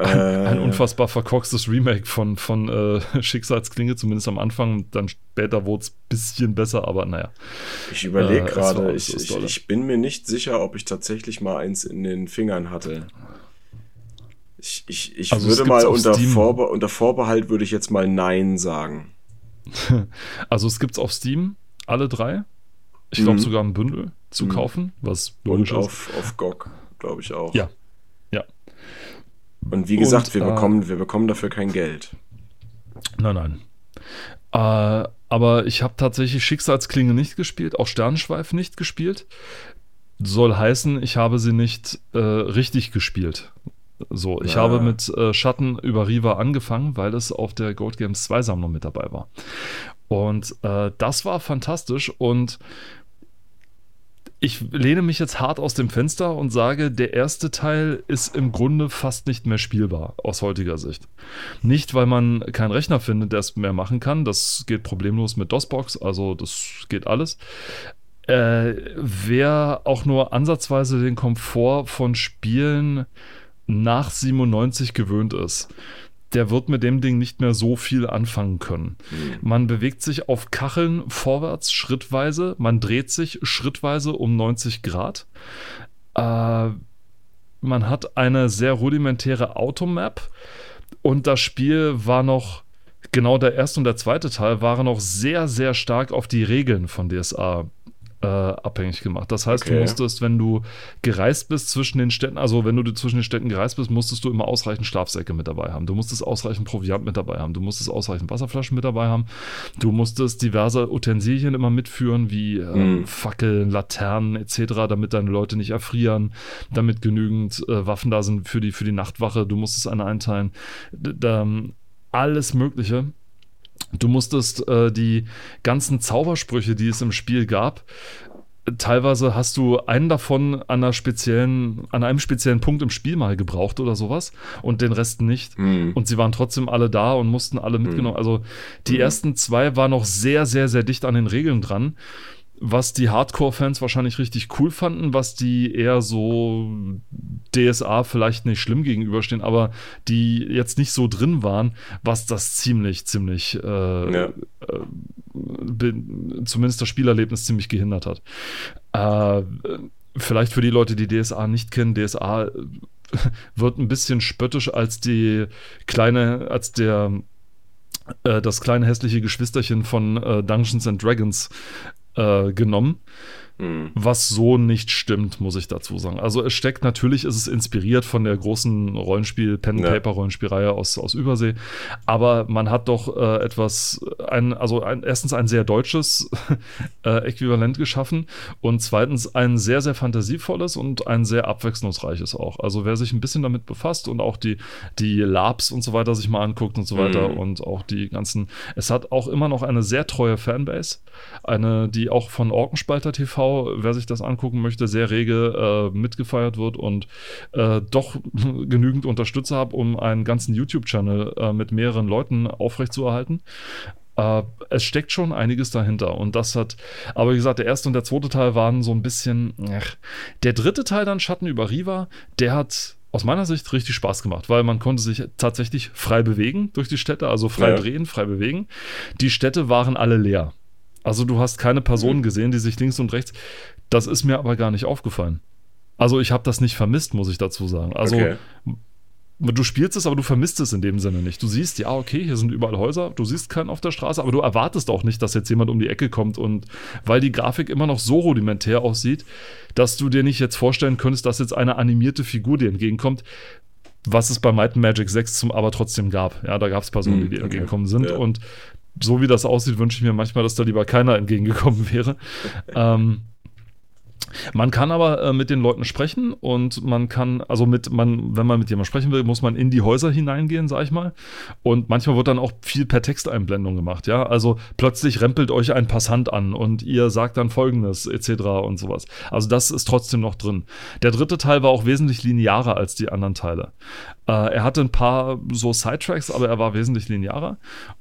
B: ein, ein, äh. unfassbar verkorkstes Remake von, von äh, Schicksalsklinge, zumindest am Anfang. Dann später wurde es ein bisschen besser, aber naja.
C: Ich überlege äh, gerade, ich, ich, ich, bin mir nicht sicher, ob ich tatsächlich mal eins in den Fingern hatte. Ich, ich, ich also würde mal unter, Vorbe unter Vorbehalt würde ich jetzt mal Nein sagen.
B: also es gibt es auf Steam, alle drei. Ich glaube mhm. sogar ein Bündel zu mhm. kaufen, was
C: logisch Und auf, auf GOG, glaube ich auch.
B: Ja.
C: Und wie gesagt, Und, wir, äh, bekommen, wir bekommen dafür kein Geld.
B: Nein, nein. Äh, aber ich habe tatsächlich Schicksalsklinge nicht gespielt, auch Sternenschweif nicht gespielt. Soll heißen, ich habe sie nicht äh, richtig gespielt. So, ich ja. habe mit äh, Schatten über Riva angefangen, weil es auf der Gold Games 2 Sammlung mit dabei war. Und äh, das war fantastisch und ich lehne mich jetzt hart aus dem Fenster und sage, der erste Teil ist im Grunde fast nicht mehr spielbar aus heutiger Sicht. Nicht, weil man keinen Rechner findet, der es mehr machen kann. Das geht problemlos mit DOSBox, also das geht alles. Äh, wer auch nur ansatzweise den Komfort von Spielen nach 97 gewöhnt ist, der wird mit dem Ding nicht mehr so viel anfangen können. Mhm. Man bewegt sich auf Kacheln vorwärts schrittweise, man dreht sich schrittweise um 90 Grad. Äh, man hat eine sehr rudimentäre Automap und das Spiel war noch, genau der erste und der zweite Teil waren noch sehr, sehr stark auf die Regeln von DSA äh, abhängig gemacht. Das heißt, okay. du musstest, wenn du gereist bist zwischen den Städten, also wenn du zwischen den Städten gereist bist, musstest du immer ausreichend Schlafsäcke mit dabei haben. Du musstest ausreichend Proviant mit dabei haben. Du musstest ausreichend Wasserflaschen mit dabei haben. Du musstest diverse Utensilien immer mitführen, wie ähm, mhm. Fackeln, Laternen etc., damit deine Leute nicht erfrieren, damit genügend äh, Waffen da sind für die, für die Nachtwache. Du musstest eine einteilen. D alles Mögliche. Du musstest äh, die ganzen Zaubersprüche, die es im Spiel gab, teilweise hast du einen davon an, einer speziellen, an einem speziellen Punkt im Spiel mal gebraucht oder sowas und den Rest nicht. Mhm. Und sie waren trotzdem alle da und mussten alle mitgenommen. Mhm. Also die mhm. ersten zwei waren noch sehr, sehr, sehr dicht an den Regeln dran. Was die Hardcore-Fans wahrscheinlich richtig cool fanden, was die eher so DSA vielleicht nicht schlimm gegenüberstehen, aber die jetzt nicht so drin waren, was das ziemlich, ziemlich, äh, ja. äh, zumindest das Spielerlebnis ziemlich gehindert hat. Äh, vielleicht für die Leute, die DSA nicht kennen, DSA wird ein bisschen spöttisch als die kleine, als der äh, das kleine hässliche Geschwisterchen von äh, Dungeons and Dragons äh, genommen. Mhm. Was so nicht stimmt, muss ich dazu sagen. Also es steckt natürlich, ist es inspiriert von der großen Rollenspiel, Pen-Paper-Rollenspielreihe aus, aus Übersee. Aber man hat doch äh, etwas, ein, also ein, erstens ein sehr deutsches äh, Äquivalent geschaffen und zweitens ein sehr, sehr fantasievolles und ein sehr abwechslungsreiches auch. Also wer sich ein bisschen damit befasst und auch die, die Labs und so weiter sich mal anguckt und so weiter mhm. und auch die ganzen, es hat auch immer noch eine sehr treue Fanbase, eine, die auch von Orkenspalter TV wer sich das angucken möchte, sehr rege äh, mitgefeiert wird und äh, doch genügend Unterstützer habe, um einen ganzen YouTube-Channel äh, mit mehreren Leuten aufrechtzuerhalten. Äh, es steckt schon einiges dahinter und das hat, aber wie gesagt, der erste und der zweite Teil waren so ein bisschen, ach. der dritte Teil dann Schatten über Riva, der hat aus meiner Sicht richtig Spaß gemacht, weil man konnte sich tatsächlich frei bewegen durch die Städte, also frei ja. drehen, frei bewegen. Die Städte waren alle leer. Also du hast keine Personen gesehen, die sich links und rechts. Das ist mir aber gar nicht aufgefallen. Also ich habe das nicht vermisst, muss ich dazu sagen. Also okay. du spielst es, aber du vermisst es in dem Sinne nicht. Du siehst, ja, okay, hier sind überall Häuser, du siehst keinen auf der Straße, aber du erwartest auch nicht, dass jetzt jemand um die Ecke kommt und weil die Grafik immer noch so rudimentär aussieht, dass du dir nicht jetzt vorstellen könntest, dass jetzt eine animierte Figur dir entgegenkommt, was es bei Might Magic 6 zum aber trotzdem gab. Ja, da gab es Personen, die dir okay. entgegenkommen sind ja. und so wie das aussieht, wünsche ich mir manchmal, dass da lieber keiner entgegengekommen wäre. ähm, man kann aber äh, mit den Leuten sprechen und man kann, also mit, man, wenn man mit jemandem sprechen will, muss man in die Häuser hineingehen, sag ich mal. Und manchmal wird dann auch viel per Texteinblendung gemacht, ja. Also plötzlich rempelt euch ein Passant an und ihr sagt dann folgendes, etc. und sowas. Also das ist trotzdem noch drin. Der dritte Teil war auch wesentlich linearer als die anderen Teile. Äh, er hatte ein paar so Sidetracks, aber er war wesentlich linearer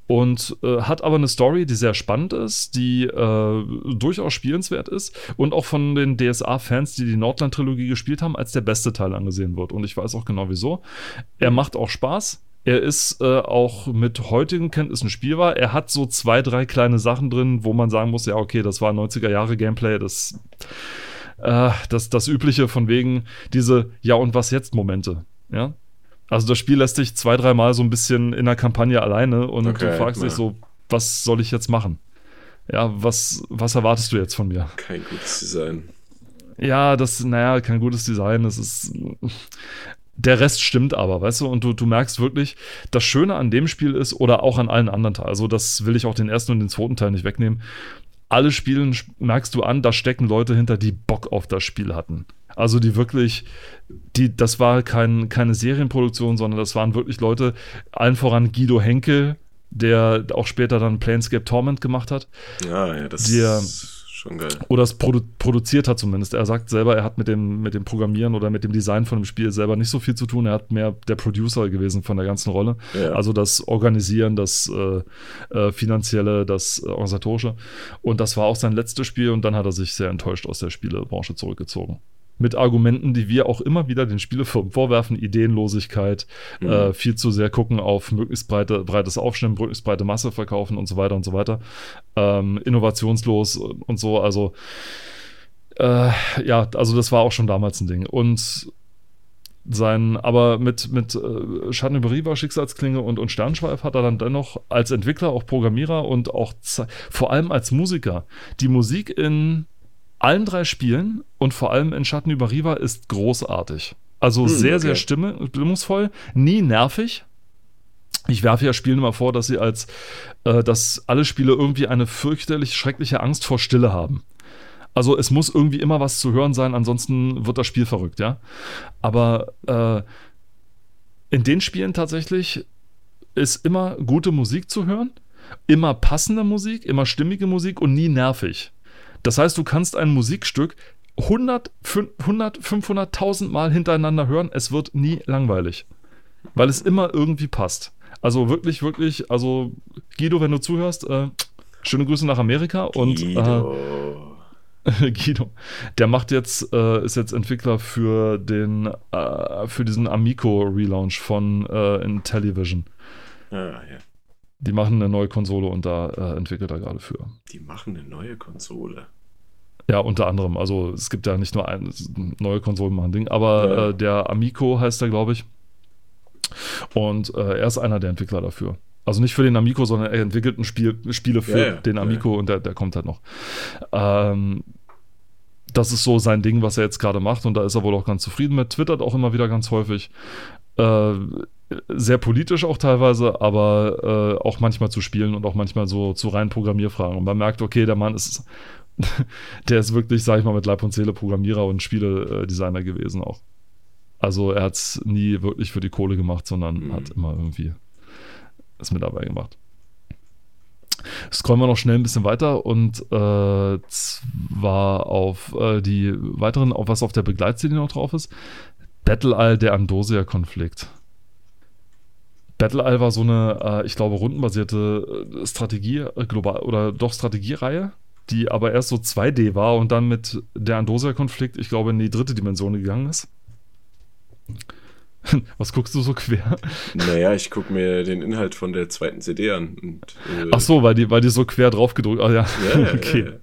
B: und äh, hat aber eine Story, die sehr spannend ist, die äh, durchaus spielenswert ist und auch von den DSA-Fans, die die Nordland-Trilogie gespielt haben, als der beste Teil angesehen wird. Und ich weiß auch genau wieso. Er macht auch Spaß. Er ist äh, auch mit heutigen Kenntnissen spielbar. Er hat so zwei, drei kleine Sachen drin, wo man sagen muss, ja, okay, das war 90er Jahre Gameplay, das, äh, das, das übliche von wegen diese Ja und was jetzt Momente. Ja, also das Spiel lässt dich zwei, dreimal so ein bisschen in der Kampagne alleine und okay, du fragst dich so, was soll ich jetzt machen? Ja, was, was erwartest du jetzt von mir?
C: Kein gutes Design.
B: Ja, das, naja, kein gutes Design. Das ist. Der Rest stimmt aber, weißt du, und du, du merkst wirklich, das Schöne an dem Spiel ist, oder auch an allen anderen Teilen, also das will ich auch den ersten und den zweiten Teil nicht wegnehmen. Alle Spielen merkst du an, da stecken Leute hinter, die Bock auf das Spiel hatten. Also die wirklich, die, das war kein, keine Serienproduktion, sondern das waren wirklich Leute, allen voran Guido Henkel, der auch später dann Planescape Torment gemacht hat.
C: Ja, ja, das der, ist schon geil.
B: Oder es produ produziert hat zumindest. Er sagt selber, er hat mit dem, mit dem Programmieren oder mit dem Design von dem Spiel selber nicht so viel zu tun. Er hat mehr der Producer gewesen von der ganzen Rolle. Ja. Also das Organisieren, das äh, äh, Finanzielle, das äh, Organisatorische. Und das war auch sein letztes Spiel und dann hat er sich sehr enttäuscht aus der Spielebranche zurückgezogen mit Argumenten, die wir auch immer wieder den Spielefirmen vorwerfen, Ideenlosigkeit, mhm. äh, viel zu sehr gucken auf möglichst breite, breites Aufstellen, möglichst breite Masse verkaufen und so weiter und so weiter. Ähm, innovationslos und so, also äh, ja, also das war auch schon damals ein Ding. Und sein, aber mit, mit äh, Schatten über Riva, Schicksalsklinge und, und Sternschweif hat er dann dennoch als Entwickler, auch Programmierer und auch vor allem als Musiker die Musik in allen drei Spielen und vor allem in Schatten über Riva ist großartig. Also hm, sehr, okay. sehr stimme, stimmungsvoll, nie nervig. Ich werfe ja Spielen immer vor, dass sie als, äh, dass alle Spiele irgendwie eine fürchterlich schreckliche Angst vor Stille haben. Also es muss irgendwie immer was zu hören sein, ansonsten wird das Spiel verrückt, ja. Aber äh, in den Spielen tatsächlich ist immer gute Musik zu hören, immer passende Musik, immer stimmige Musik und nie nervig. Das heißt, du kannst ein Musikstück 100, 500, 500.000 Mal hintereinander hören. Es wird nie langweilig, weil es immer irgendwie passt. Also wirklich, wirklich, also Guido, wenn du zuhörst, äh, schöne Grüße nach Amerika und äh, Guido. Der macht jetzt, äh, ist jetzt Entwickler für den, äh, für diesen Amico Relaunch von äh, Intellivision.
C: Ah, ja.
B: Die machen eine neue Konsole und da äh, entwickelt er gerade für.
C: Die machen eine neue Konsole.
B: Ja, unter anderem. Also es gibt ja nicht nur ein, neue Konsolen machen Ding, aber
C: Ja.
B: äh, der Amico heißt er, glaube ich. Und äh, er ist einer der Entwickler dafür. Also nicht für den Amico, sondern er entwickelt ein Spiel, Spiele für
C: Ja, ja,
B: den Amico und der, der kommt halt noch. Ähm, das ist so sein Ding, was er jetzt gerade macht und da ist er wohl auch ganz zufrieden mit. Twittert auch immer wieder ganz häufig. Äh, sehr politisch auch teilweise, aber äh, auch manchmal zu spielen und auch manchmal so zu reinen Programmierfragen. Und man merkt, okay, der Mann ist, der ist wirklich, sag ich mal, mit Leib und Seele Programmierer und Spieledesigner gewesen auch. Also er hat es nie wirklich für die Kohle gemacht, sondern
C: Mhm.
B: hat immer irgendwie es mit dabei gemacht. Scrollen wir noch schnell ein bisschen weiter und äh, zwar auf äh, die weiteren, auf was auf der Begleitserie noch drauf ist. Battle Isle, der Andosia-Konflikt. Battle Isle war so eine, äh, ich glaube, rundenbasierte äh, Strategie, äh, global oder doch Strategiereihe, die aber erst so 2D war und dann mit der Andosia-Konflikt, ich glaube, in die dritte Dimension gegangen ist. Was guckst du so quer?
C: Naja, ich gucke mir den Inhalt von der zweiten CD an. Und, äh,
B: Ach so, weil die, weil die so quer drauf gedrückt. Ah ja,
C: Ja, ja,
B: okay.
C: ja, ja.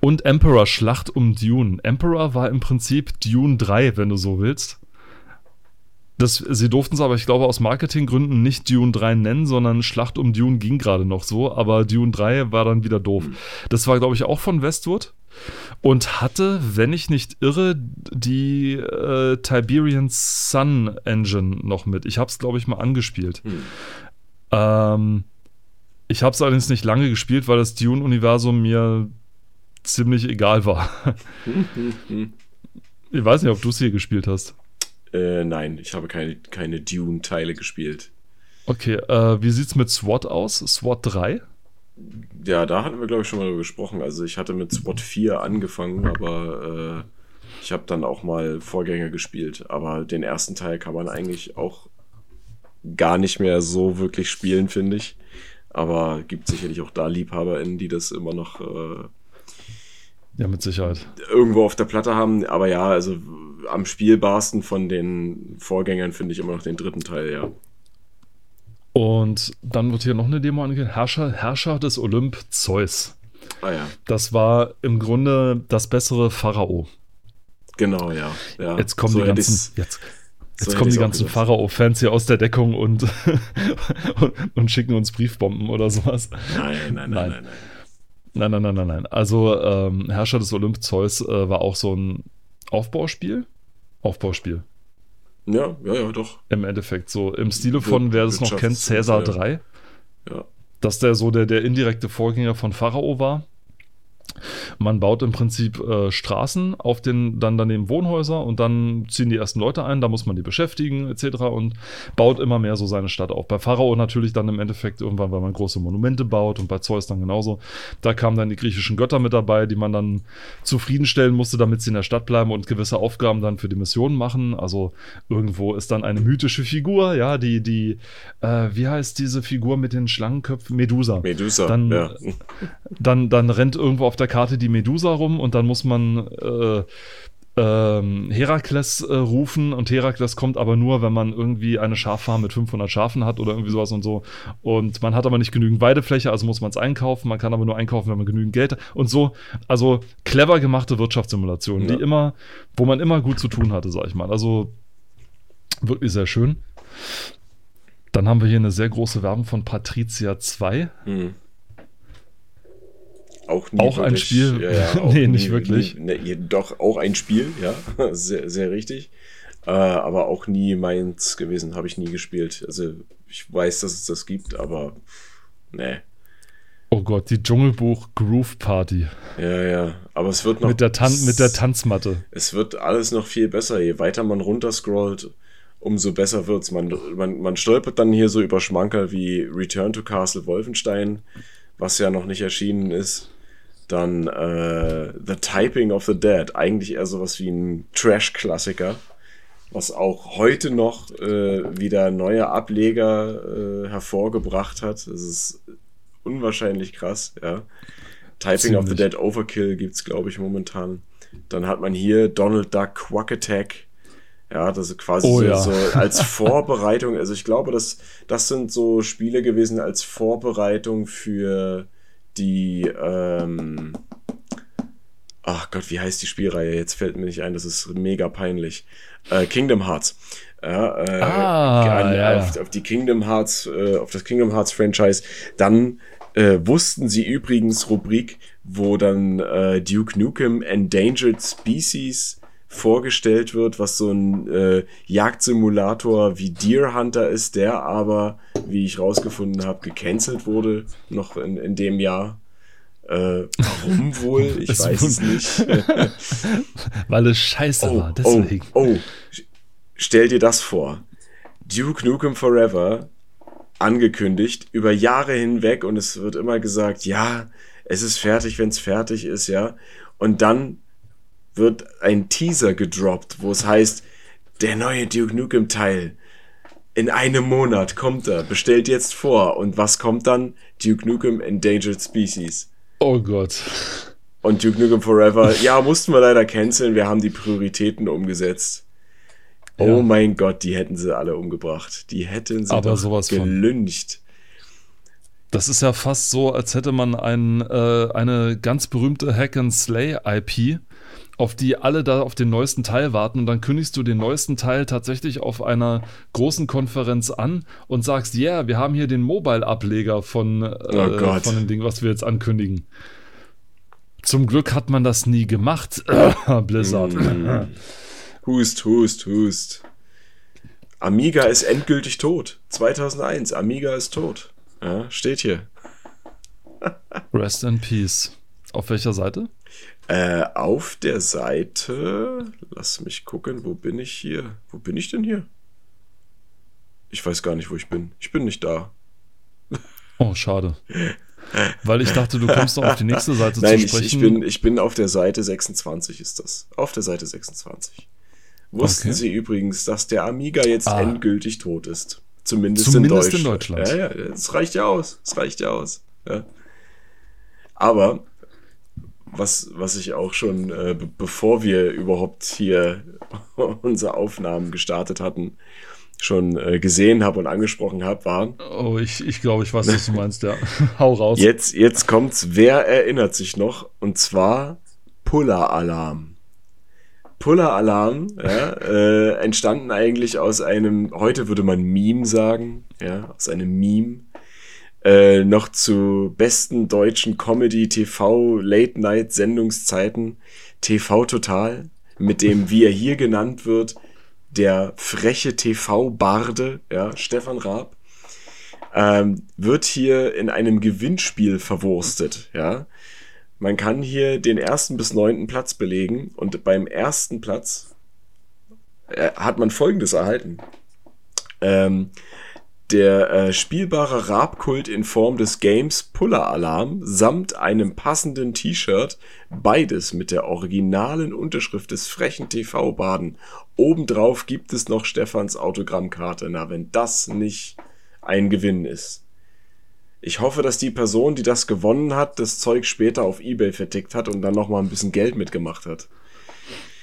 B: Und Emperor Schlacht um Dune. Emperor war im Prinzip Dune 3, wenn du so willst. Das, sie durften es aber, ich glaube, aus Marketinggründen nicht Dune 3 nennen, sondern Schlacht um Dune ging gerade noch so, aber Dune 3 war dann wieder doof. Das war, glaube ich, auch von Westwood und hatte, wenn ich nicht irre, die äh, Tiberian Sun Engine noch mit. Ich habe es, glaube ich, mal angespielt.
C: Hm.
B: Ähm, ich habe es allerdings nicht lange gespielt, weil das Dune-Universum mir ziemlich egal war. Ich weiß nicht, ob du es hier gespielt hast.
C: Äh, nein, ich habe keine, keine Dune-Teile gespielt.
B: Okay, äh, wie sieht's mit SWAT aus? SWAT 3?
C: Ja, da hatten wir, glaube ich, schon mal gesprochen. Also ich hatte mit SWAT 4 angefangen, aber äh, ich habe dann auch mal Vorgänger gespielt. Aber den ersten Teil kann man eigentlich auch gar nicht mehr so wirklich spielen, finde ich. Aber gibt sicherlich auch da LiebhaberInnen, die das immer noch äh,
B: Ja, mit Sicherheit.
C: irgendwo auf der Platte haben. Aber ja, also am spielbarsten von den Vorgängern finde ich immer noch den dritten Teil, ja.
B: Und dann wird hier noch eine Demo angehen. Herrscher, Herrscher des Olymp Zeus.
C: Ah ja,
B: Das war im Grunde das bessere Pharao.
C: genau, ja. ja.
B: Jetzt kommen
C: So
B: die ganzen, jetzt,
C: so
B: jetzt
C: hätte
B: kommen die ganzen. Pharao-Fans hier aus der Deckung und, und, und schicken uns Briefbomben oder sowas.
C: Nein, nein, nein,
B: Nein.
C: nein, nein.
B: Nein, nein, nein, nein, nein. Also ähm, Herrscher des Olymp Zeus äh, war auch so ein Aufbauspiel. Aufbauspiel.
C: Ja, ja, ja, doch.
B: Im Endeffekt so im Stile von, wer es noch kennt, Caesar
C: ja.
B: 3.
C: Ja.
B: dass der so der, der indirekte Vorgänger von Pharao war. Man baut im Prinzip äh, Straßen auf den, dann daneben Wohnhäuser und dann ziehen die ersten Leute ein, da muss man die beschäftigen etc. und baut immer mehr so seine Stadt auf. Bei Pharao natürlich dann im Endeffekt irgendwann, weil man große Monumente baut und bei Zeus dann genauso. Da kamen dann die griechischen Götter mit dabei, die man dann zufriedenstellen musste, damit sie in der Stadt bleiben und gewisse Aufgaben dann für die Mission machen. Also irgendwo ist dann eine mythische Figur, ja, die, die, äh, wie heißt diese Figur mit den Schlangenköpfen? Medusa.
C: Medusa,
B: Dann-
C: ja.
B: Dann, dann rennt irgendwo auf der Karte die Medusa rum und dann muss man äh, ähm, Herakles äh, rufen und Herakles kommt aber nur, wenn man irgendwie eine Schaffarm mit 500 Schafen hat oder irgendwie sowas und so. Und man hat aber nicht genügend Weidefläche, also muss man es einkaufen. Man kann aber nur einkaufen, wenn man genügend Geld hat. Und so, also clever gemachte Wirtschaftssimulationen,
C: Ja.
B: die immer, wo man immer gut zu tun hatte, sag ich mal. Also wirklich sehr schön. Dann haben wir hier eine sehr große Werbung von Patricia 2.
C: Hm. Auch, nie
B: Auch ein Spiel?
C: Ja, ja, auch
B: Nee, nicht wirklich.
C: Nie, ne, doch, auch ein Spiel, ja. Sehr, sehr richtig. Äh, aber auch nie meins gewesen, habe ich nie gespielt. Also ich weiß, dass es das gibt, aber ne.
B: Oh Gott, die Dschungelbuch Groove Party.
C: Ja, ja. Aber es wird noch.
B: Mit der, Tan mit der Tanzmatte.
C: Es wird alles noch viel besser. Je weiter man runterscrollt, umso besser wird's. Man, man, man stolpert dann hier so über Schmankerl wie Return to Castle Wolfenstein, was ja noch nicht erschienen ist. Dann äh, The Typing of the Dead, eigentlich eher sowas wie ein Trash-Klassiker, was auch heute noch äh, wieder neue Ableger äh, hervorgebracht hat. Das ist unwahrscheinlich krass, ja. Typing
B: Ziemlich.
C: of the Dead Overkill gibt's glaube ich, momentan. Dann hat man hier Donald Duck Quack Attack. Ja, das ist quasi
B: Oh
C: so,
B: ja.
C: so als Vorbereitung. Also ich glaube, das, das sind so Spiele gewesen als Vorbereitung für die, ähm, ach Gott, wie heißt die Spielreihe? Jetzt fällt mir nicht ein, das ist mega peinlich. Äh, Kingdom Hearts. Ja, äh,
B: Ah,
C: an,
B: ja.
C: Auf, auf die Kingdom Hearts, äh, auf das Kingdom Hearts Franchise. Dann äh, wussten sie übrigens Rubrik, wo dann äh, Duke Nukem Endangered Species vorgestellt wird, was so ein äh, Jagdsimulator wie Deer Hunter ist, der aber, wie ich rausgefunden habe, gecancelt wurde, noch in, in dem Jahr. Äh, warum wohl? Ich weiß es nicht.
B: Weil es scheiße
C: Oh,
B: war,
C: oh,
B: deswegen.
C: oh, stell dir das vor. Duke Nukem Forever angekündigt über Jahre hinweg und es wird immer gesagt, ja, es ist fertig, wenn es fertig ist, ja. Und dann wird ein Teaser gedroppt, wo es heißt, der neue Duke Nukem Teil in einem Monat kommt er, bestellt jetzt vor und was kommt dann? Duke Nukem Endangered Species.
B: Oh Gott.
C: Und Duke Nukem Forever, ja, mussten wir leider canceln, wir haben die Prioritäten umgesetzt.
B: Ja.
C: Oh mein Gott, die hätten sie alle umgebracht. Die hätten sie
B: Aber sowas
C: gelüncht.
B: Das ist ja fast so, als hätte man ein, äh, eine ganz berühmte Hack-and-Slay-IP, auf die alle da auf den neuesten Teil warten und dann kündigst du den neuesten Teil tatsächlich auf einer großen Konferenz an und sagst, ja, yeah, wir haben hier den Mobile-Ableger von, äh,
C: Oh
B: von dem Ding, was wir jetzt ankündigen. Zum Glück hat man das nie gemacht, Blizzard.
C: Mm. Hust, hust, hust. Amiga ist endgültig tot. 2001, Amiga ist tot. Ja, steht hier.
B: Rest in Peace. Auf welcher Seite?
C: Äh, auf der Seite, lass mich gucken, wo bin ich hier? Wo bin ich denn hier? Ich weiß gar nicht, wo ich bin. Ich bin nicht da.
B: Oh, schade. Weil ich dachte, du kommst noch auf die nächste Seite
C: Nein,
B: zu
C: ich,
B: sprechen.
C: ich, bin, ich bin auf der Seite 26 ist das. Auf der Seite 26. Wussten
B: Okay.
C: Sie übrigens, dass der Amiga jetzt
B: Ah.
C: endgültig tot ist? Zumindest,
B: Zumindest
C: in
B: in
C: Deutschland.
B: Deutschland.
C: Ja, ja, das reicht ja aus. Das reicht ja aus. Ja. Aber was, was ich auch schon, äh, be bevor wir überhaupt hier unsere Aufnahmen gestartet hatten, schon äh, gesehen habe und angesprochen habe, war,
B: Oh, ich, ich glaube, ich weiß, was du meinst, ja. Hau raus.
C: Jetzt, jetzt kommt's, wer erinnert sich noch? Und zwar Puller Alarm. Puller Alarm, ja, äh, entstanden eigentlich aus einem, heute würde man Meme sagen, ja, aus einem Meme. Äh, noch zu besten deutschen Comedy, TV, Late Night Sendungszeiten, TV Total, mit dem, wie er hier genannt wird, der freche TV-Barde, ja, Stefan Raab ähm, wird hier in einem Gewinnspiel verwurstet. Ja, man kann hier den ersten bis neunten Platz belegen und beim ersten Platz äh, hat man Folgendes erhalten: ähm, der äh, spielbare Rabkult in Form des Games Puller Alarm samt einem passenden T-Shirt, beides mit der originalen Unterschrift des frechen TV-Baden. Obendrauf gibt es noch Stefans Autogrammkarte. Na, wenn das nicht ein Gewinn ist. Ich hoffe, dass die Person, die das gewonnen hat, das Zeug später auf Ebay vertickt hat und dann nochmal ein bisschen Geld mitgemacht hat.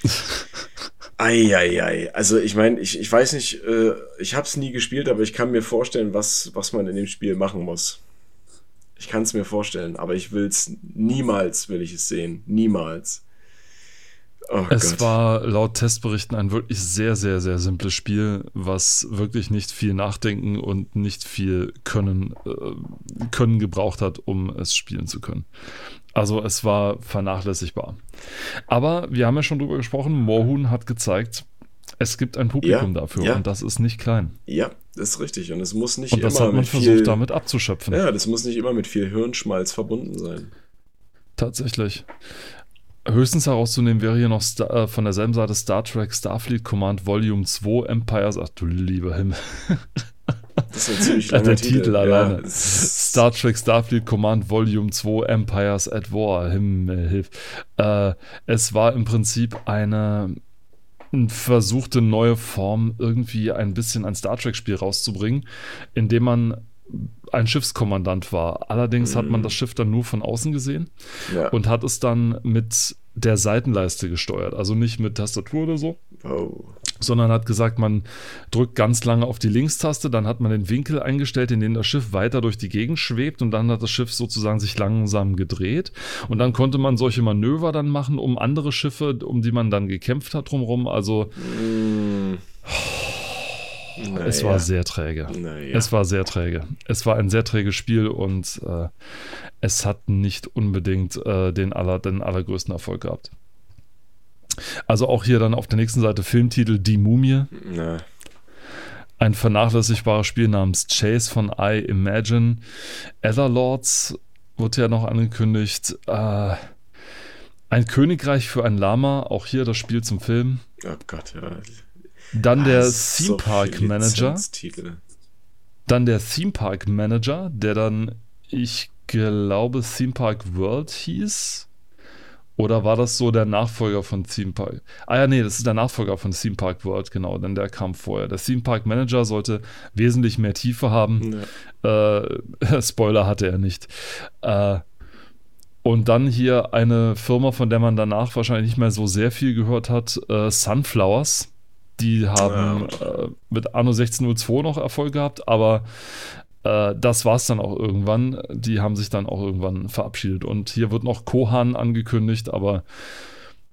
C: Eieiei. Also ich meine, ich, ich weiß nicht, äh, ich habe es nie gespielt, aber ich kann mir vorstellen, was, was man in dem Spiel machen muss. Ich kann es mir vorstellen, aber ich will es niemals, will ich es sehen. Niemals. Oh
B: Es
C: Gott.
B: war laut Testberichten ein wirklich sehr, sehr, sehr simples Spiel, was wirklich nicht viel Nachdenken und nicht viel Können, äh, Können gebraucht hat, um es spielen zu können. Also es war vernachlässigbar. Aber wir haben ja schon drüber gesprochen, Moorhuhn hat gezeigt, es gibt ein Publikum
C: Ja,
B: dafür
C: ja.
B: und das ist nicht klein.
C: ja, das ist richtig. Und es muss nicht
B: Und das
C: immer
B: hat man
C: mit
B: versucht
C: viel,
B: damit abzuschöpfen.
C: Ja, das muss nicht immer mit viel Hirnschmalz verbunden sein.
B: Tatsächlich. Höchstens herauszunehmen wäre hier noch Star, äh, von derselben Seite Star Trek Starfleet Command Volume 2 Empires. Ach du lieber Himmel.
C: Das ist ein ziemlich
B: Der Titel
C: Titel.
B: alleine.
C: Ja,
B: Star Trek Starfleet Command Volume 2 Empires at War. Himmel hilf. Äh, es war im Prinzip eine versuchte neue Form, irgendwie ein bisschen ein Star Trek-Spiel rauszubringen, indem man ein Schiffskommandant war. Allerdings hat man das Schiff dann nur von außen gesehen
C: Ja.
B: und hat es dann mit der Seitenleiste gesteuert. Also nicht mit Tastatur oder so,
C: oh.
B: Sondern hat gesagt, man drückt ganz lange auf die Linkstaste, dann hat man den Winkel eingestellt, in den das Schiff weiter durch die Gegend schwebt und dann hat das Schiff sozusagen sich langsam gedreht und dann konnte man solche Manöver dann machen, um andere Schiffe, um die man dann gekämpft hat drumherum. Also
C: Mm.
B: es
C: Naja.
B: war sehr träge.
C: Naja.
B: Es war sehr träge. Es war ein sehr träges Spiel und äh, es hat nicht unbedingt äh, den, aller, den allergrößten Erfolg gehabt. Also auch hier dann auf der nächsten Seite Filmtitel Die Mumie.
C: Na,
B: Ein vernachlässigbares Spiel namens Chase von I Imagine. Etherlords wurde ja noch angekündigt. Äh, ein Königreich für ein Lama. Auch hier das Spiel zum Film.
C: oh Gott, ja.
B: Dann der
C: Ah,
B: Theme
C: so
B: Park
C: viele
B: Manager. Dann der Theme Park Manager, der dann, ich glaube, Theme Park World hieß. Oder war das so der Nachfolger von Theme Park? Ah ja, nee, das ist der Nachfolger von Theme Park World, genau, denn der kam vorher. Der Theme Park Manager sollte wesentlich mehr Tiefe haben.
C: Ja.
B: Äh, Spoiler hatte er nicht. Äh, und dann hier eine Firma, von der man danach wahrscheinlich nicht mehr so sehr viel gehört hat, äh, Sunflowers. Die haben äh, mit Anno 1602 noch Erfolg gehabt, aber äh, das war es dann auch irgendwann. Die haben sich dann auch irgendwann verabschiedet. Und hier wird noch Kohan angekündigt, aber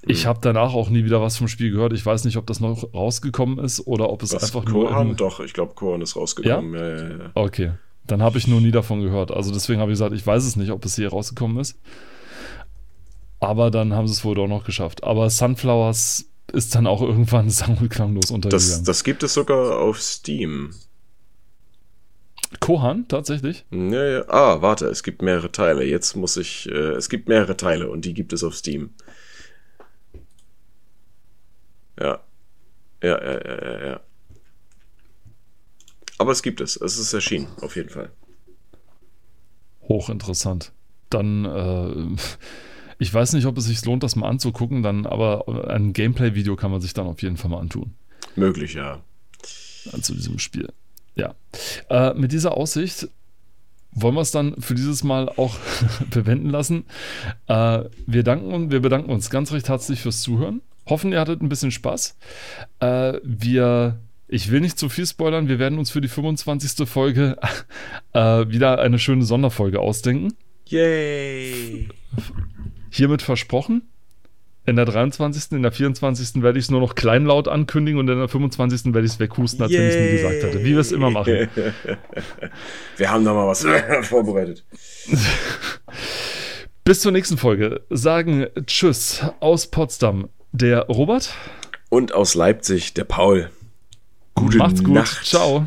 B: ich
C: Hm.
B: habe danach auch nie wieder was vom Spiel gehört. Ich weiß nicht, ob das noch rausgekommen ist oder ob es
C: Was,
B: einfach nur.
C: Kohan? Doch, ich glaube, Kohan ist rausgekommen. Ja? Ja, ja,
B: Okay. Dann habe ich nur nie davon gehört. Also deswegen habe ich gesagt, ich weiß es nicht, ob es hier rausgekommen ist. Aber dann haben sie es wohl doch noch geschafft. Aber Sunflowers ist dann auch irgendwann sang- und klanglos
C: Das,
B: untergegangen.
C: das gibt es sogar auf Steam.
B: Kohan, tatsächlich?
C: Ja, ja. Ah, warte, es gibt mehrere Teile. Jetzt muss ich. Äh, es gibt mehrere Teile und die gibt es auf Steam. Ja. Ja, ja, ja, ja, ja. Aber es gibt es. Es ist erschienen, auf jeden Fall.
B: Hochinteressant. Dann, äh, ich weiß nicht, ob es sich lohnt, das mal anzugucken, dann, aber ein Gameplay-Video kann man sich dann auf jeden Fall mal antun.
C: Möglich, ja.
B: zu diesem Spiel. Ja. Äh, mit dieser Aussicht wollen wir es dann für dieses Mal auch bewenden lassen. Äh, wir, danken, wir bedanken uns ganz recht herzlich fürs Zuhören. Hoffen, ihr hattet ein bisschen Spaß. Äh, wir, ich will nicht zu viel spoilern, wir werden uns für die 25. Folge äh, wieder eine schöne Sonderfolge ausdenken.
C: Yay!
B: Hiermit versprochen. In der 23., in der 24. werde ich es nur noch kleinlaut ankündigen und in der 25. werde ich es weghusten, als wenn ich es nie gesagt hatte. Wie wir es immer machen.
C: Wir haben da mal was vorbereitet.
B: Bis zur nächsten Folge. Sagen Tschüss aus Potsdam. Der Robert.
C: Und aus Leipzig, der Paul. Gute
B: Macht's gut.
C: Nacht.
B: Ciao.